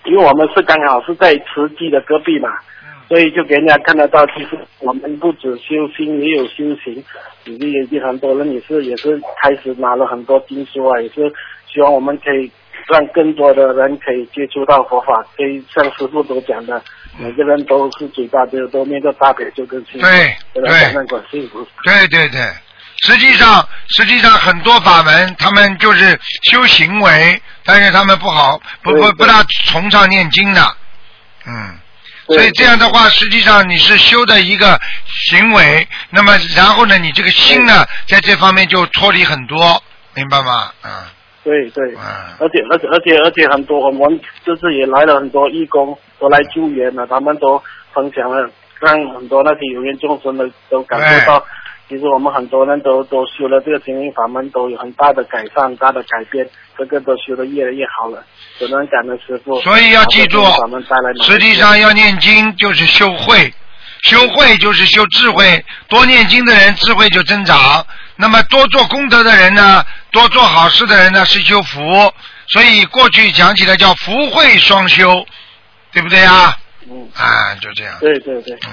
因为我们是刚好是在慈济的隔壁嘛，所以就给人家看得到，其实我们不止修心，也有修行，以及也经很多人也是也是开始拿了很多经书啊，也是希望我们可以让更多的人可以接触到佛法，可以像师傅所讲的，每个人都是嘴巴都都念个大悲咒跟心经，对对吧？对。对对对，实际上实际上很多法门，他们就是修行为，但是他们不好不不不大崇尚念经的，嗯。所以这样的话，实际上你是修的一个行为，那么然后呢，你这个心呢，在这方面就脱离很多，明白吗？嗯对对，嗯，而且而且而且而且很多我们就是也来了很多义工都来救援了，他们都分享了，让很多那些有缘众生的都感受到，其实我们很多人都都修了这个心灵法门，都有很大的改善、大的改变，这个都修得越来越好了，只能感恩师傅。所以要记住实际上要念经就是修慧，修慧就是修智慧，多念经的人智慧就增长。那么多做功德的人呢，多做好事的人呢是修福，所以过去讲起来叫福慧双修，对不对啊？嗯，啊，就这样。对对对。嗯，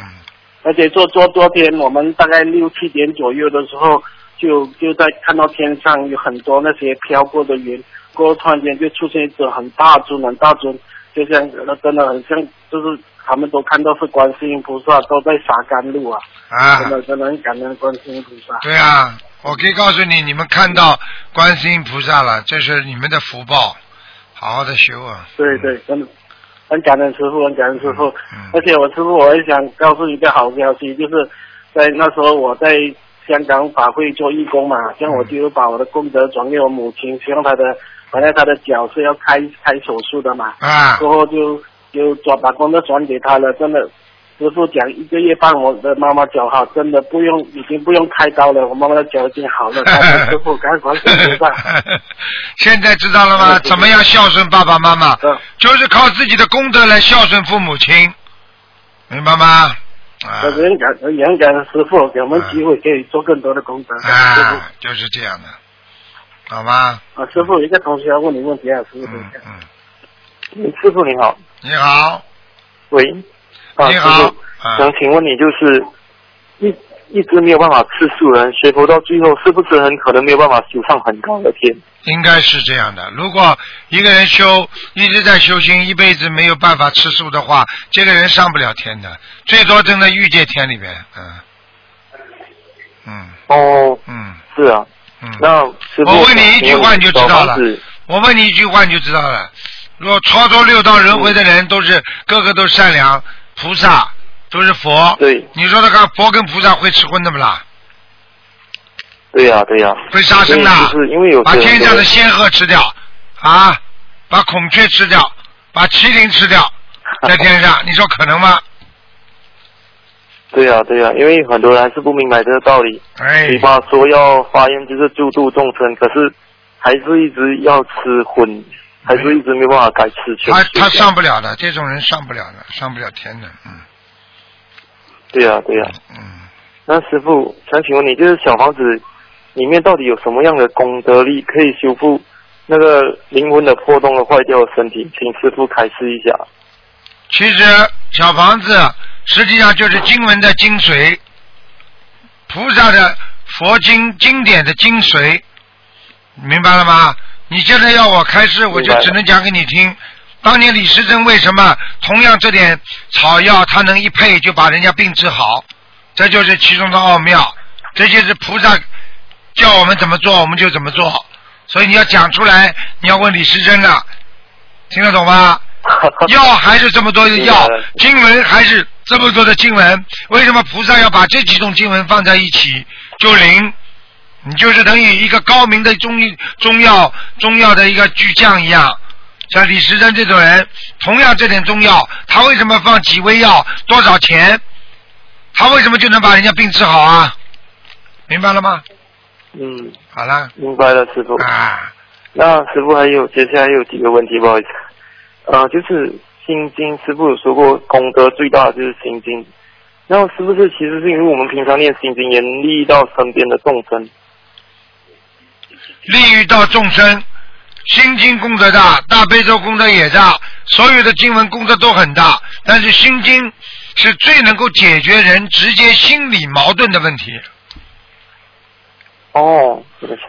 而且做做昨天我们大概六七点左右的时候，就就在看到天上有很多那些飘过的云，过后突然间就出现一只很大尊很大尊，就像那真的很像，就是他们都看到是观世音菩萨都在洒甘露啊，啊真，的真的很感恩观世音菩萨。对啊，我可以告诉你，你们看到观世音菩萨了，这是你们的福报，好好的修啊。对对，真的很感恩师傅，很感恩师傅。嗯而且我师傅，我也想告诉一个好消息，就是在那时候我在香港法会做义工嘛，这样我就把我的功德转给我母亲，希望她的本来她的脚是要开开手术的嘛，啊，过后就就转把功德转给她了，真的。师傅讲一个月半，我的妈妈脚好，真的不用，已经不用开刀了，我妈妈的脚已经好了。师傅。现在知道了吗？怎么样孝顺爸爸妈妈？嗯就是靠自己的功德来孝顺父母亲，明白吗？啊我也很感也很感恩师傅给我们机会，可以做更多的功德。啊，就是这样的，好吗？啊，师傅，一个同学要问你问题啊，师傅等一下。嗯师傅你好，你好，喂，你好，啊想请问你就是一一直没有办法吃素人，学佛到最后是不是很可能没有办法修上很高的天？应该是这样的。如果一个人修一直在修心，一辈子没有办法吃素的话，这个人上不了天的，最多真的欲界天里面，嗯，嗯哦，嗯是啊，嗯。那师，我问你一句话你就知道了我问你一句话你就知道了。如果超脱六道轮回的人都是个个都善良，菩萨都是佛，对。你说那个佛跟菩萨会吃荤的不啦？对呀、对呀、会杀生的。就是因为有把天上的仙鹤吃掉。啊，把孔雀吃掉，把麒麟吃掉，在天上，你说可能吗？对呀、对呀、因为很多人还是不明白这个道理，哎，嘴巴说要发愿就是救度众生，可是还是一直要吃荤，还是一直没办法改吃全素。他他上不了的，这种人上不了的，上不了天的，嗯对呀、对呀、嗯。那师傅想请问你，就是小房子里面到底有什么样的功德力可以修复那个灵魂的破洞和坏掉的身体？请师傅开示一下。其实小房子实际上就是经文的精髓，菩萨的佛经经典的精髓，明白了吗？你现在要我开示，我就只能讲给你听。当年李时珍为什么同样这点草药，他能一配就把人家病治好？这就是其中的奥妙，这就是菩萨叫我们怎么做，我们就怎么做。所以你要讲出来，你要问李时珍了，听得懂吗？药还是这么多的药经文还是这么多的经文，为什么菩萨要把这几种经文放在一起就灵？你就是等于一个高明的中医中药中药的一个巨匠一样。像李时珍这种人，同样这点中药，他为什么放几味药多少钱？他为什么就能把人家病治好啊？明白了吗？嗯，好了明白了，师傅。啊，那师傅还有接下来有几个问题，不好意思。呃，就是心经，师傅有说过功德最大的就是心经。那是不是其实是因为我们平常念心经，也利益到身边的众生？利益到众生，心经功德大，大悲咒功德也大，所有的经文功德都很大，但是心经是最能够解决人直接心理矛盾的问题。哦，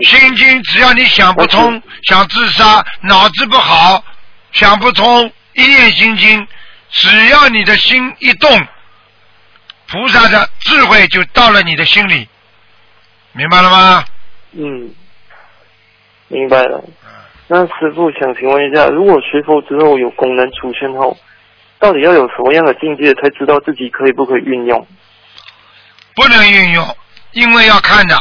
心经只要你想不通，想自杀，脑子不好，想不通，一念心经，只要你的心一动，菩萨的智慧就到了你的心里，明白了吗？嗯，明白了。那师傅想请问一下，如果学佛之后有功能出现后，到底要有什么样的境界才知道自己可以不可以运用？不能运用，因为要看的。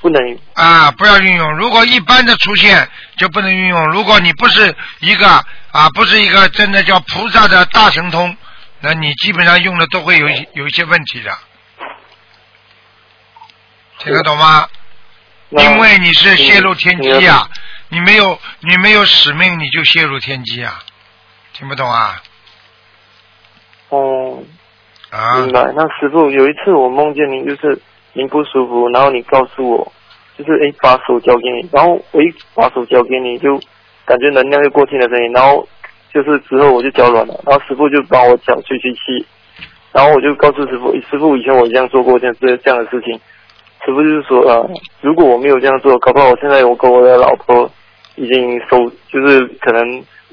不能啊，不要运用。如果一般的出现就不能运用。如果你不是一个啊，不是一个真的叫菩萨的大神通，那你基本上用的都会有一有一些问题的。听得懂吗？那因为你是泄露天机呀、你没有你没有使命，你就泄露天机啊，听不懂啊？哦，啊，明白。那师傅有一次我梦见您，就是您不舒服，然后你告诉我，就是诶把手交给你，然后我一把手交给你，就感觉能量就过去的声音，然后就是之后我就脚软了，然后师傅就帮我脚吹吹气，然后我就告诉师傅，师傅以前我这样做过这样这这样的事情，师傅就是说啊，如果我没有这样做，搞不好我现在我跟我的老婆已经收，就是可能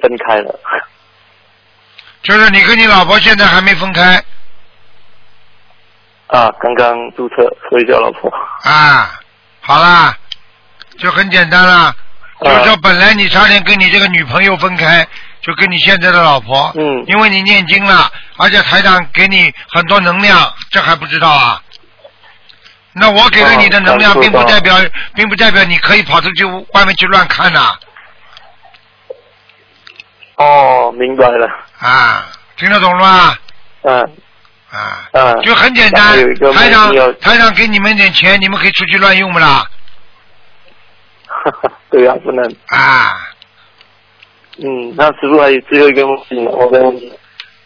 分开了。就是你跟你老婆现在还没分开啊，刚刚注册，所以叫老婆。啊，好啦，就很简单啦。就是说，本来你差点跟你这个女朋友分开，就跟你现在的老婆，嗯，因为你念经了，而且台长给你很多能量，这还不知道啊？那我给了你的能量，哦并不代表，并不代表你可以跑出去外面去乱看呐、哦，明白了。啊，听得懂了吗？嗯啊，嗯，就很简单台长台长给你们点钱，你们可以出去乱用不啦？对啊，不能。啊，嗯，那师傅还有最后一个梦境，我再问你，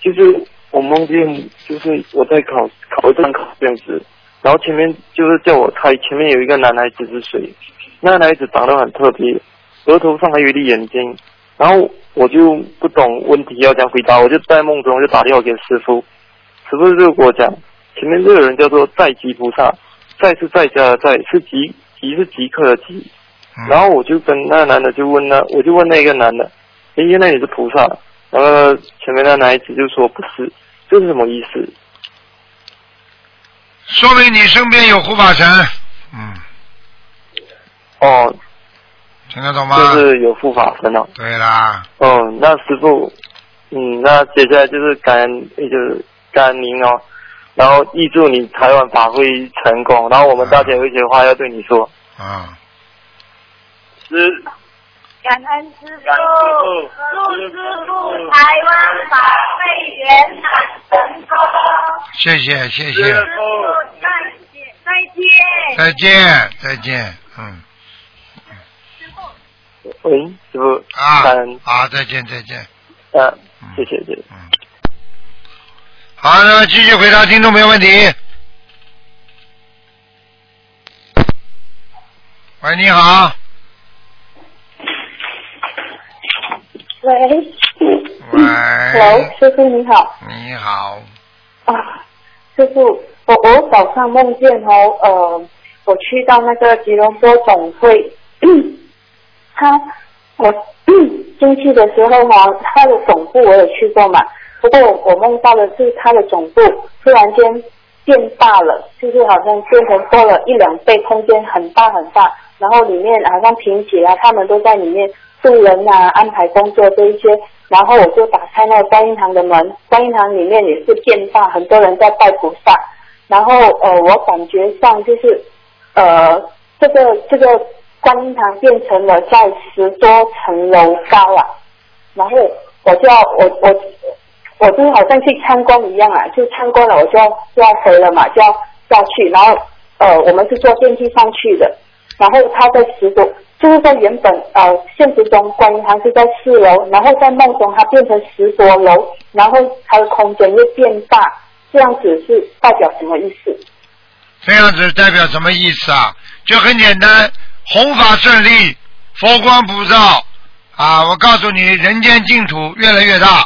就是我梦见就是我在考考一张考这样子，然后前面就是叫我猜前面有一个男孩子是谁，那个男孩子长得很特别，额头上还有一粒眼睛，然后我就不懂问题要怎样回答，我就在梦中就打电话给师傅，师傅就跟我讲，前面这个人叫做在吉菩萨，在是在家的在，是即即是即刻的即。嗯然后我就跟那个男的就问那，我就问那个男的，哎，原来你是菩萨？然后前面那男孩子就说不是，这是什么意思？说明你身边有护法神，嗯，哦，听得懂吗？就是有护法神了。对啦，哦，那师傅，嗯，那接下来就是感恩，就是感恩您哦，然后预祝你台湾法会成功，然后我们大家有一些话要对你说。啊，师，感恩师傅，祝师傅台湾法会圆满成功。谢谢谢谢，再见。再见再见，嗯。喂，师傅，啊感恩，好，再见再见，啊，谢谢谢谢。嗯，好，那么继续回答听众朋友问题。喂，你好，喂。喂，，Hello，师傅你好。你好，啊，师傅，我我早上梦见哦，呃，我去到那个吉隆坡总会，他我 进去的时候哈、他的总部我有去过嘛，不过我梦到的是他的总部突然间变大了，就是好像变成多了一两倍，空间很大很大，然后里面好像平起啊，他们都在里面渡人啊，安排工作这一些，然后我就打开那个观音堂的门，观音堂里面也是变大，很多人在拜菩萨，然后呃，我感觉上就是呃，这个这个观音堂变成了在十多层楼高啊，然后我就要我我我就好像去参观一样啊，就参观了我就要就要回了嘛，就要下去，然后呃我们是坐电梯上去的，然后他在十多，就是在原本呃现实中观音堂是在四楼，然后在梦中它变成十多楼，然后它的空间又变大，这样子是代表什么意思？这样子代表什么意思啊？就很简单，弘法顺利，佛光普照啊！我告诉你，人间净土越来越大，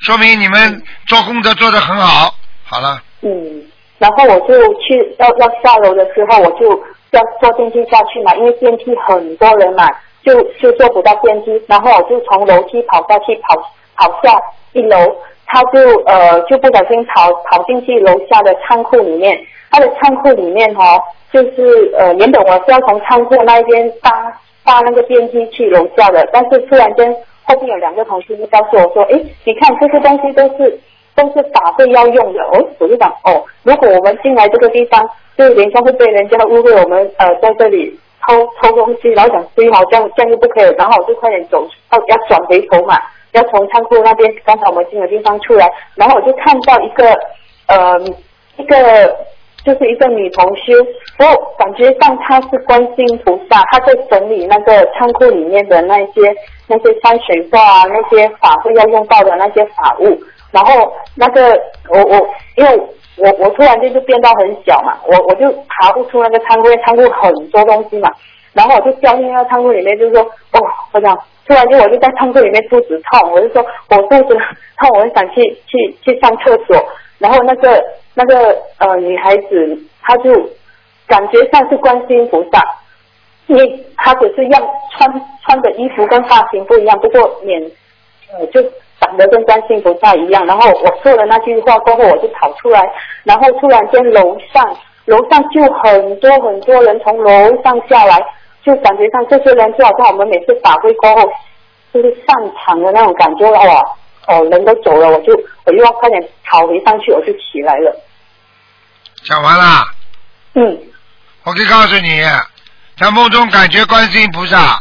说明你们做功德做得很好。好了，嗯，然后我就去要要下楼的时候，我就要坐电梯下去嘛，因为电梯很多人嘛，就就坐不到电梯，然后我就从楼梯跑下去，跑跑下一楼，他就呃就不小心跑跑进去楼下的仓库里面，他的仓库里面哈、就是呃原本我是要从仓库那一边搭搭那个电梯去楼下的，但是突然间后面有两个同事就告诉我说，诶，你看这些东西都是都是法会要用的，哦，我就想哦，如果我们进来这个地方，就等一下会被人家误会我们呃在这里偷偷东西，然后想追好这样这样就不可以，然后我就快点走，要要转回头嘛，要从仓库那边刚才我们进的地方出来，然后我就看到一个呃一个就是一个女同修，我感觉上她是观世音菩萨，她在整理那个仓库里面的那些那些山水画啊，那些法会要用到的那些法物，然后那个我我因为我我突然间就变到很小嘛，我我就爬不出那个仓库，仓库很多东西嘛，然后我就掉进那个仓库里面，就是说哦，我想突然间我就在仓库里面肚子痛，我就说我肚子痛，我很想去去去上厕所，然后那个那个呃女孩子她就感觉像是观世音菩萨，因为她只是样穿穿的衣服跟发型不一样，不过脸呃就长得跟观世音菩萨一样。然后我说了那句话过后，我就跑出来，然后突然间楼上楼上就很多很多人从楼上下来，就感觉上这些人就好像我们每次法会过后就是散场的那种感觉哇。哦，人都走了，我就我又要快点跑回上去，我就起来了。讲完啦。嗯。我可以告诉你，在梦中感觉观世音菩萨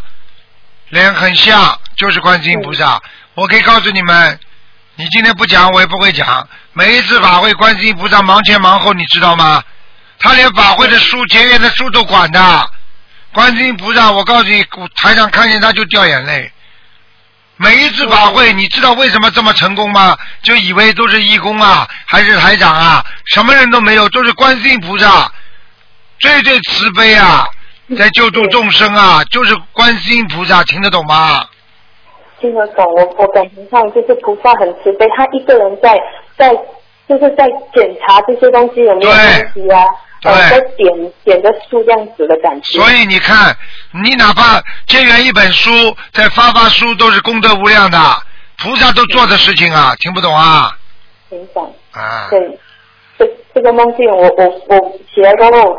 脸很像，就是观世音菩萨。我可以告诉你们，你今天不讲，我也不会讲。每一次法会，观世音菩萨忙前忙后，你知道吗？他连法会的书、结缘的书都管的。观世音菩萨，我告诉你，台上看见他就掉眼泪。每一次法会，你知道为什么这么成功吗？就以为都是义工啊，还是台长啊，什么人都没有，都是观世音菩萨，最最慈悲啊，在救助众生啊，就是观世音菩萨，听得懂吗？听得懂，我我感情上就是菩萨很慈悲，他一个人在在就是在检查这些东西有没有问题啊，呃，在点点个书这样子的感觉。所以你看，你哪怕结缘一本书，再发发书，都是功德无量的，菩萨都做的事情啊，听不懂啊？听懂。啊。对，这这个梦境，我我我起来过后，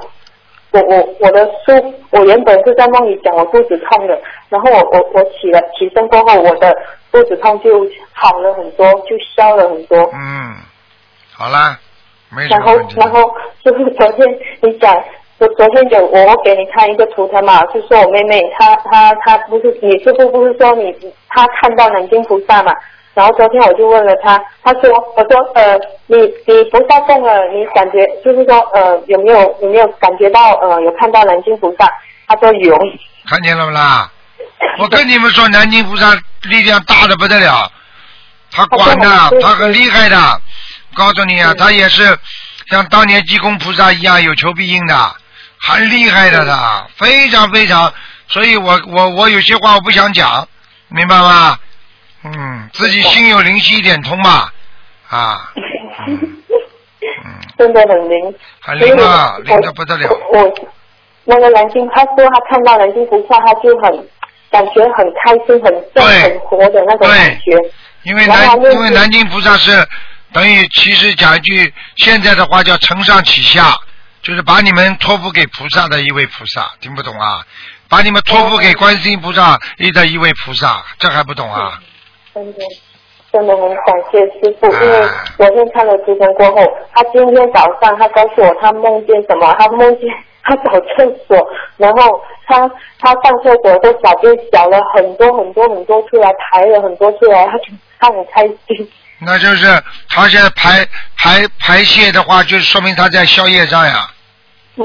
我我我的书，我原本是在梦里讲我肚子痛的，然后我我我起了起身过后，我的肚子痛就好了很多，就消了很多。嗯，好啦，然后。然后就是昨天你讲，昨昨天有我我给你看一个图腾嘛，就说我妹妹她她她不是你师傅不是说你她看到南京菩萨嘛？然后昨天我就问了她，她说我说呃你你菩萨动了，你感觉就是说呃有没有有没有感觉到呃有看到南京菩萨？她说有。看见了不啦？我跟你们说，南京菩萨力量大的不得了，他管的，他很厉害的。告诉你啊，他也是像当年济公菩萨一样有求必应的，很厉害的他，非常非常。所以我我我有些话我不想讲，明白吗？嗯，自己心有灵犀一点通嘛，啊，真的很灵，很灵啊，灵的不得了。我那个南京，他说他看到南京菩萨，他就很感觉很开心、很正、很活的那种感觉。因为南因为南京菩萨是等于其实讲一句现在的话叫承上启下，就是把你们托付给菩萨的一位菩萨，听不懂啊？把你们托付给观世音菩萨的一位菩萨，这还不懂啊？真的，真的很感谢师傅，因为昨天看了图腾过后，他今天早上他告诉我他梦见什么，他梦见他找厕所，然后他他上厕所的小便小了很多很多很多出来，排了很多出来，他就他很开心。那就是他现在排排排泄的话，就说明他在消业障呀。嗯，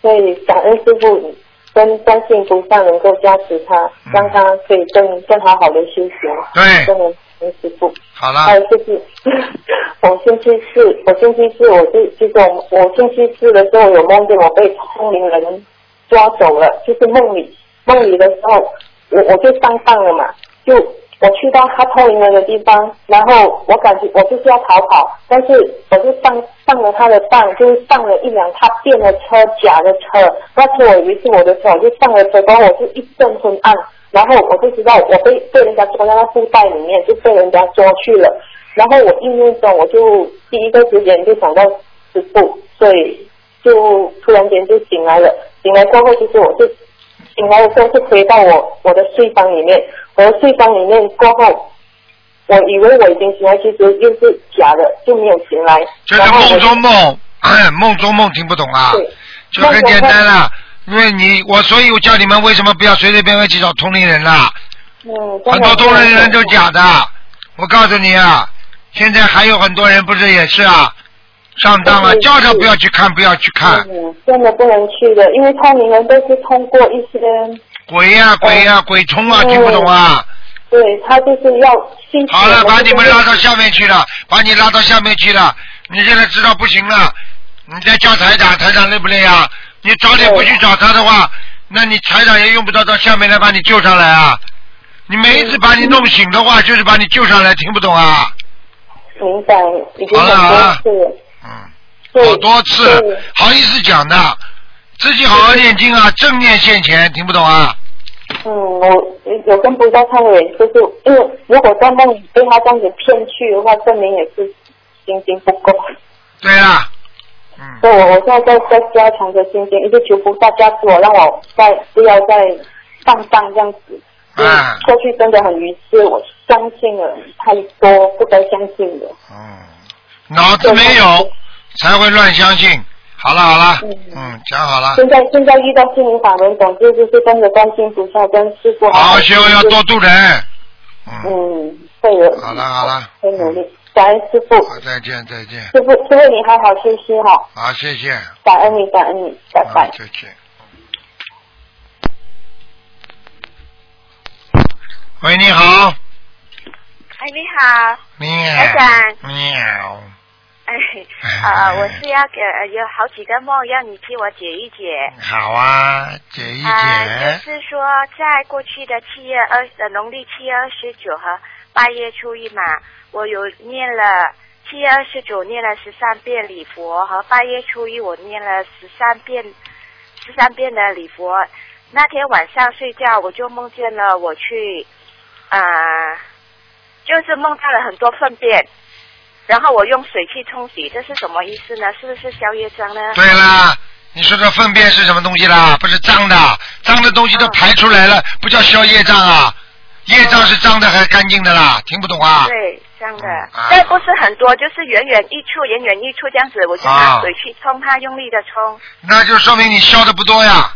所以感恩师傅跟观世音菩萨能够加持他，让他可以更更好好的修行。对真的感恩师傅。好了还，有就是，我星期四，我星期四我就就是我我星期四的时候有梦见我被通灵人抓走了，就是梦里梦里的时候，我我就上当了嘛，就我去到他偷灵人的地方，然后我感觉我就是要逃跑，但是我就上上了他的当，就是上了一辆他变的车，假的车，那车我以为是我的车，我就上了车，然后我就一阵昏暗。然后我就知道我被被人家捉在那布袋里面，就被人家捉去了。然后我意念中我就第一个时间就想到师傅，所以就突然间就醒来了。醒来过后，其实我就醒来的时候是回到我我的睡房里面，我的睡房里面过后，我以为我已经醒来，其实又是假的，就没有醒来。这是梦中梦，哎梦中梦听不懂啊？就很简单啦，因为你我，所以我叫你们为什么不要随随便便去找同龄人啦？嗯，很多同龄人都假的，我告诉你啊，现在还有很多人不是也是啊，上当了，叫他不要去看，不要去看，嗯，真的不能去的，因为通灵人都是通过一些，鬼呀、鬼呀、鬼冲啊，听不懂啊？对他就是要信。好了，把你们拉到下面去了，把你拉到下面去了，你现在知道不行了，你再叫台长，台长累不累啊？你早点不去找他的话，那你台长也用不着到下面来把你救上来啊！你每一次把你弄醒的话，就是把你救上来，听不懂啊？明白，已经好了好了很多次了。好多次，好意思讲的，自己好好念经啊，正念现前，听不懂啊？嗯，我有跟菩萨忏悔，就是因为如果在梦里被他这样子骗去的话，证明也是心经不够。对啊。嗯，所以我我现在在在加强着心经，一直求菩萨加持我，让我再不要再放荡这样子。啊，过去真的很愚痴，我相信了太多不该相信的。脑子没有才会乱相信。好了好了，嗯，讲好了，现在现在遇到心灵法门，总之就是跟着观世音菩萨跟师傅好好修，要多度人。嗯，会的。好了好了，会努力。感恩师傅。好，再见再见。师傅，师傅你好好休息哈，好，谢谢。感恩你，感恩你，拜拜。再见。喂，你好。哎，你好，喵。台长。喵。哎，啊、我是要给呃有好几个梦，要你替我解一解。好啊，解一啊、解。就是说，在过去的七月二呃农历七月二十九和八月初一嘛，我有念了七月二十九念了十三遍礼佛，和八月初一我念了十三遍十三遍的礼佛。那天晚上睡觉，我就梦见了我去啊、就是梦到了很多粪便。然后我用水去冲洗，这是什么意思呢？是不是消业障呢？对啦，你说这粪便是什么东西啦？不是脏的，脏的东西都排出来了，不叫消业障啊？业障是脏的还是干净的啦？听不懂啊？对，这样的，但不是很多，就是远远一处，远远一处这样子，我就拿水去冲它，用力的冲，那就说明你消的不多呀。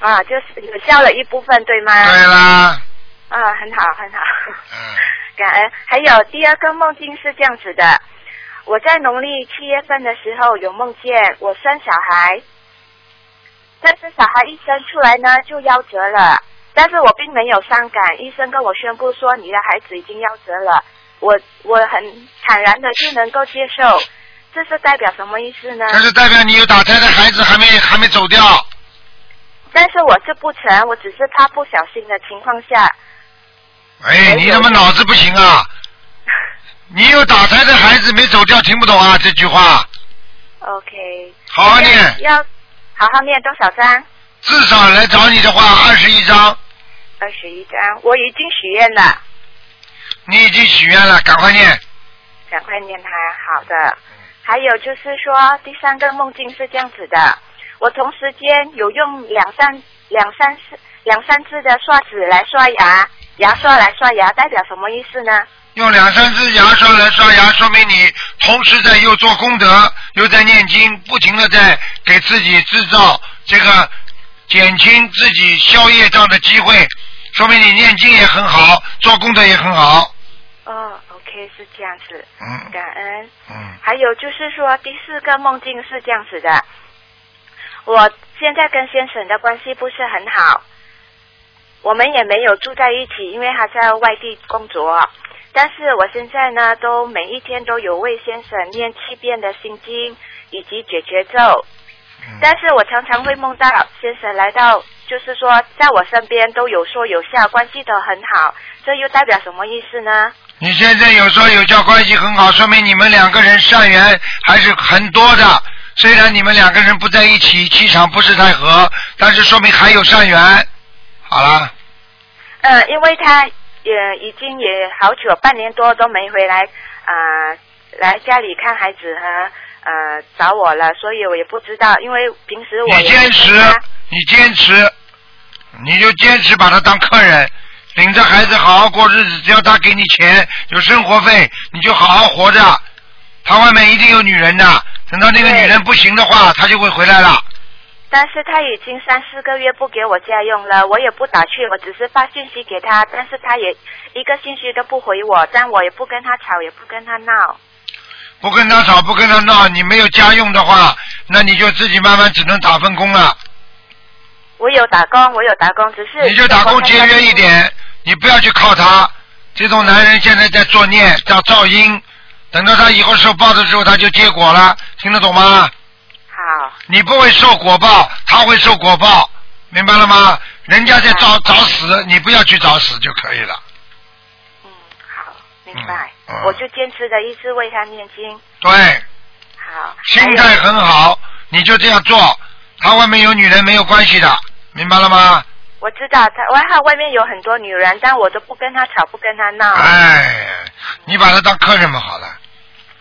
啊，就是有消了一部分，对吗？对啦，啊，很好，很好。感恩。还有第二个梦境是这样子的，我在农历七月份的时候有梦见我生小孩，但是小孩一生出来呢就夭折了，但是我并没有伤感，医生跟我宣布说你的孩子已经夭折了，我我很坦然的就能够接受，这是代表什么意思呢？这是代表你有打胎的孩子还没还没走掉。但是我是不成，我只是怕不小心的情况下，哎，你怎么脑子不行啊？你有打胎的孩子没走掉，听不懂啊这句话。OK，好好念，要好好念多少张？至少来找你的话二十一章，二十一章，我已经许愿了，你已经许愿了，赶快念。赶快念它。好的，还有就是说，第三个梦境是这样子的，我同时间有用两三两三次两三次的刷子来刷牙，牙刷来刷牙，代表什么意思呢？用两三支牙刷来刷牙，说明你同时在又做功德，又在念经，不停的在给自己制造这个减轻自己消业障的机会，说明你念经也很好，做功德也很好。哦，OK，是这样子。嗯感恩。嗯。还有就是说，第四个梦境是这样子的，我现在跟先生的关系不是很好，我们也没有住在一起，因为他在外地工作。但是我现在呢，都每一天都有为先生念七遍的心经以及解决咒。但是我常常会梦到先生来到，就是说在我身边都有说有笑，关系都很好，这又代表什么意思呢？你现在有说有笑关系很好，说明你们两个人善缘还是很多的。虽然你们两个人不在一起，气场不是太合，但是说明还有善缘。好了，嗯，因为他也已经也好久，半年多都没回来啊、来家里看孩子和呃找我了，所以我也不知道，因为平时我你坚持，你坚持，你就坚持把他当客人，领着孩子好好过日子。只要他给你钱，有生活费，你就好好活着。他外面一定有女人的，等到那个女人不行的话，他就会回来了。但是他已经三四个月不给我家用了，我也不打去，我只是发信息给他，但是他也一个信息都不回我，但我也不跟他吵，也不跟他闹。不跟他吵，不跟他闹，你没有家用的话，那你就自己慢慢只能打份工了。我有打工，我有打工，只是你就打工节约一点，你不要去靠他。这种男人现在在作孽，叫噪音。等到他以后受报的时候，他就结果了，听得懂吗？好。你不会受果报，他会受果报，明白了吗？人家在找找死，你不要去找死就可以了。嗯，好明白，嗯我就坚持着一直为他念经。对，好，心态很好，你就这样做。他外面有女人没有关系的，明白了吗？我知道他，外号外面有很多女人，但我都不跟他吵，不跟他闹。哎，你把他当客人嘛好了。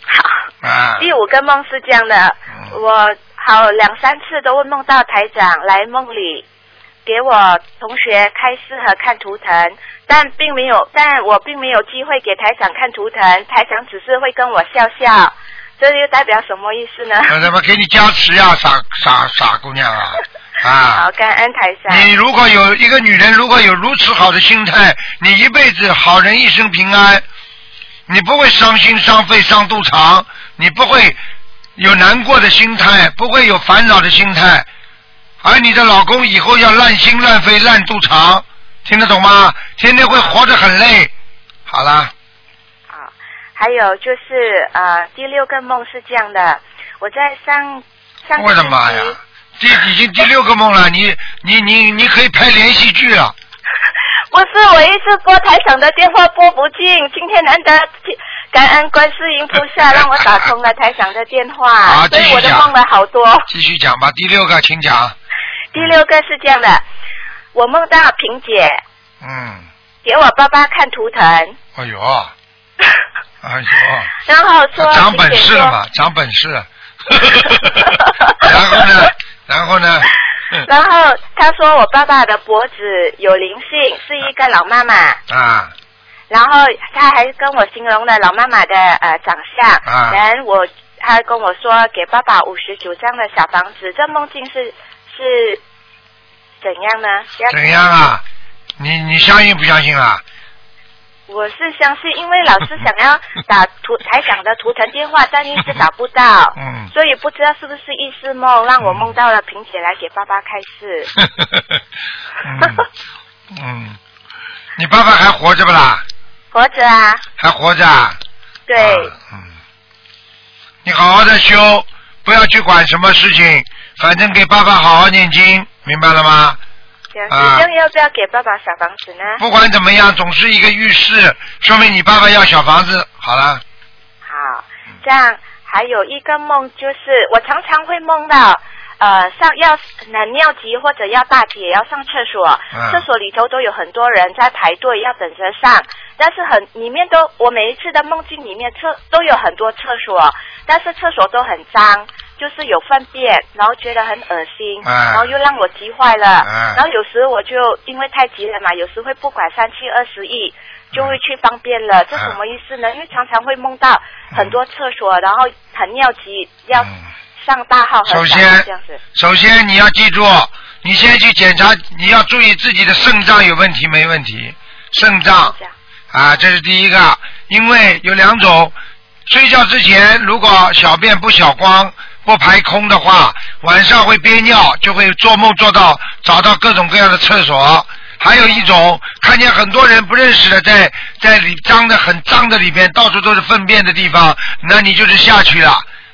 好。啊。第五个梦是这样的，我好两三次都会梦到台长来梦里给我同学开示和看图腾，但并没有，但我并没有机会给台长看图腾，台长只是会跟我笑笑，这又代表什么意思呢？那怎么给你加持呀，傻傻傻姑娘啊！啊好，，感恩台上。你如果有一个女人，如果有如此好的心态，你一辈子好人一生平安，你不会伤心伤肺伤肚肠，你不会有难过的心态，不会有烦恼的心态，而你的老公以后要烂心烂肺烂肚肠，听得懂吗？天天会活得很累。好啦。好，还有就是呃，第六个梦是这样的，我在上上我的星妈呀期，这已经第六个梦了，你你你你可以拍连续剧了。不是，我一直拨台长的电话拨不进，今天难得感恩观世音菩萨 让我打通了台长的电话，好所以我的继续讲梦了好多。继续讲吧，第六个请讲。第六个是这样的，我梦到萍姐嗯，给我爸爸看图腾，哎呦，哎呦。然后说长本事了嘛，长本事。然后呢？然后呢？说然后他说我爸爸的脖子有灵性，是一个老妈妈。啊，然后他还跟我形容了老妈妈的呃长相，啊然后我他跟我说给爸爸五十九张的小房子，这梦境是是怎样呢？要怎样啊？你你相信不相信啊？我是相信，因为老师想要打图台长的图腾电话，但一直打不到，嗯所以不知道是不是意识梦，让我梦到了萍姐来给爸爸开示。嗯嗯，你爸爸还活着不啦？活着啊，还活着啊？对，嗯你好好的修，不要去管什么事情，反正给爸爸好好念经，明白了吗？这样要不要给爸爸小房子呢？不管怎么样，总是一个浴室，说明你爸爸要小房子。好了，好，这样还有一个梦就是，我常常会梦到，呃，上要呃尿急或者要大姐要上厕所，嗯厕所里头都有很多人在排队要等着上，但是很里面都我每一次的梦境里面厕都有很多厕所，但是厕所都很脏。就是有粪便，然后觉得很恶心，哎然后又让我急坏了，哎然后有时我就因为太急了嘛，有时会不管三七二十一，就会去方便了，这什么意思呢？因为常常会梦到很多厕所，然后很尿急，要上大号和首先。首先你要记住，你先去检查，你要注意自己的肾脏有问题没问题，肾脏啊，这是第一个，因为有两种，睡觉之前如果小便不小光。不排空的话，晚上会憋尿，就会做梦做到找到各种各样的厕所。还有一种，看见很多人不认识的在在里脏的很脏的里边，到处都是粪便的地方，那你就是下去了。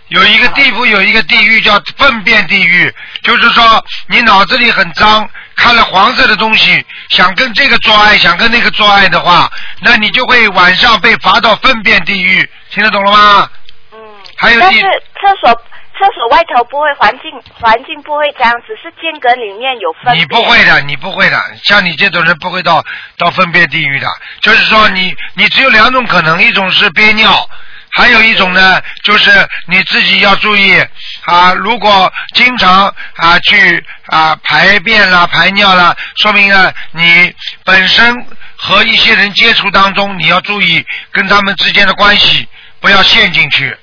有一个地府有一个地狱叫粪便地狱，就是说你脑子里很脏，看了黄色的东西，想跟这个做爱，想跟那个做爱的话，那你就会晚上被罚到粪便地狱，听得懂了吗？嗯还有第但是厕所厕厕所外头不会环境环境不会这样，只是间隔里面有粪。你不会的，你不会的，像你这种人不会到到粪便地狱的。就是说你，你只有两种可能，一种是憋尿，还有一种呢，就是你自己要注意啊。如果经常啊去啊排便啦、排尿啦，说明呢你本身和一些人接触当中，你要注意跟他们之间的关系，不要陷进去。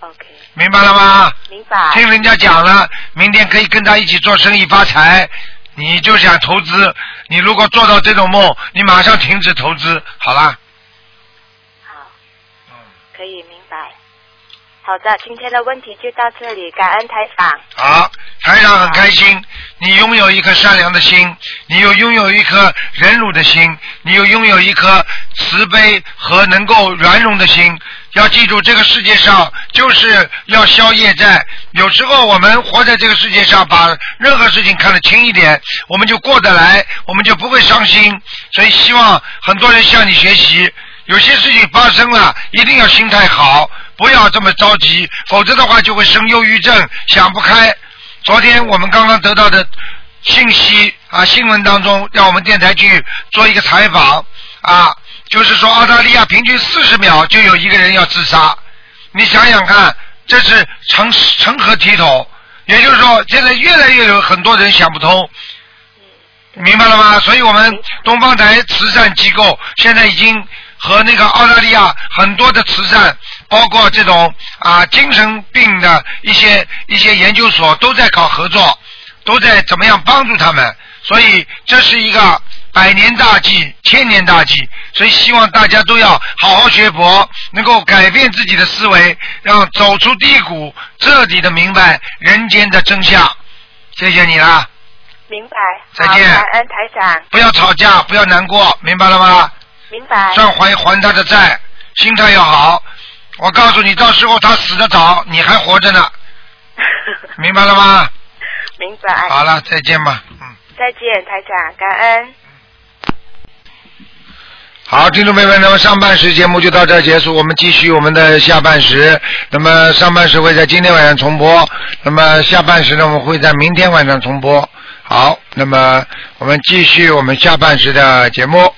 OK，明白了吗？明白。听人家讲了，明天可以跟他一起做生意发财，你就想投资，你如果做到这种梦，你马上停止投资，好啦。可以明白。好的，今天的问题就到这里，感恩台长。好，台长很开心，你拥有一颗善良的心，你又拥有一颗忍辱的心，你又拥有一颗慈悲和能够圆融的心。要记住，这个世界上就是要消业债。有时候我们活在这个世界上，把任何事情看得轻一点，我们就过得来，我们就不会伤心。所以希望很多人向你学习。有些事情发生了，一定要心态好，不要这么着急，否则的话就会生忧郁症，想不开。昨天我们刚刚得到的信息啊，新闻当中让我们电台去做一个采访啊，就是说澳大利亚平均四十秒就有一个人要自杀，你想想看，这是成成何体统？也就是说，现在越来越有很多人想不通。明白了吗？所以我们东方台慈善机构现在已经和那个澳大利亚很多的慈善，包括这种啊精神病的一些一些研究所都在搞合作，都在怎么样帮助他们。所以这是一个百年大计、千年大计，所以希望大家都要好好学佛，能够改变自己的思维，让走出低谷，彻底的明白人间的真相。谢谢你啦。明白。再见感恩台长。不要吵架，不要难过，明白了吗？明白。算还还他的债，心态要好。我告诉你，到时候他死的早，你还活着呢，明白了吗？明白。好了，再见吧。嗯再见，台长，感恩。好，听众朋友们，那么上半时节目就到这儿结束，我们继续我们的下半时。那么上半时会在今天晚上重播，那么下半时呢，我们会在明天晚上重播。好，那么我们继续我们下半时的节目。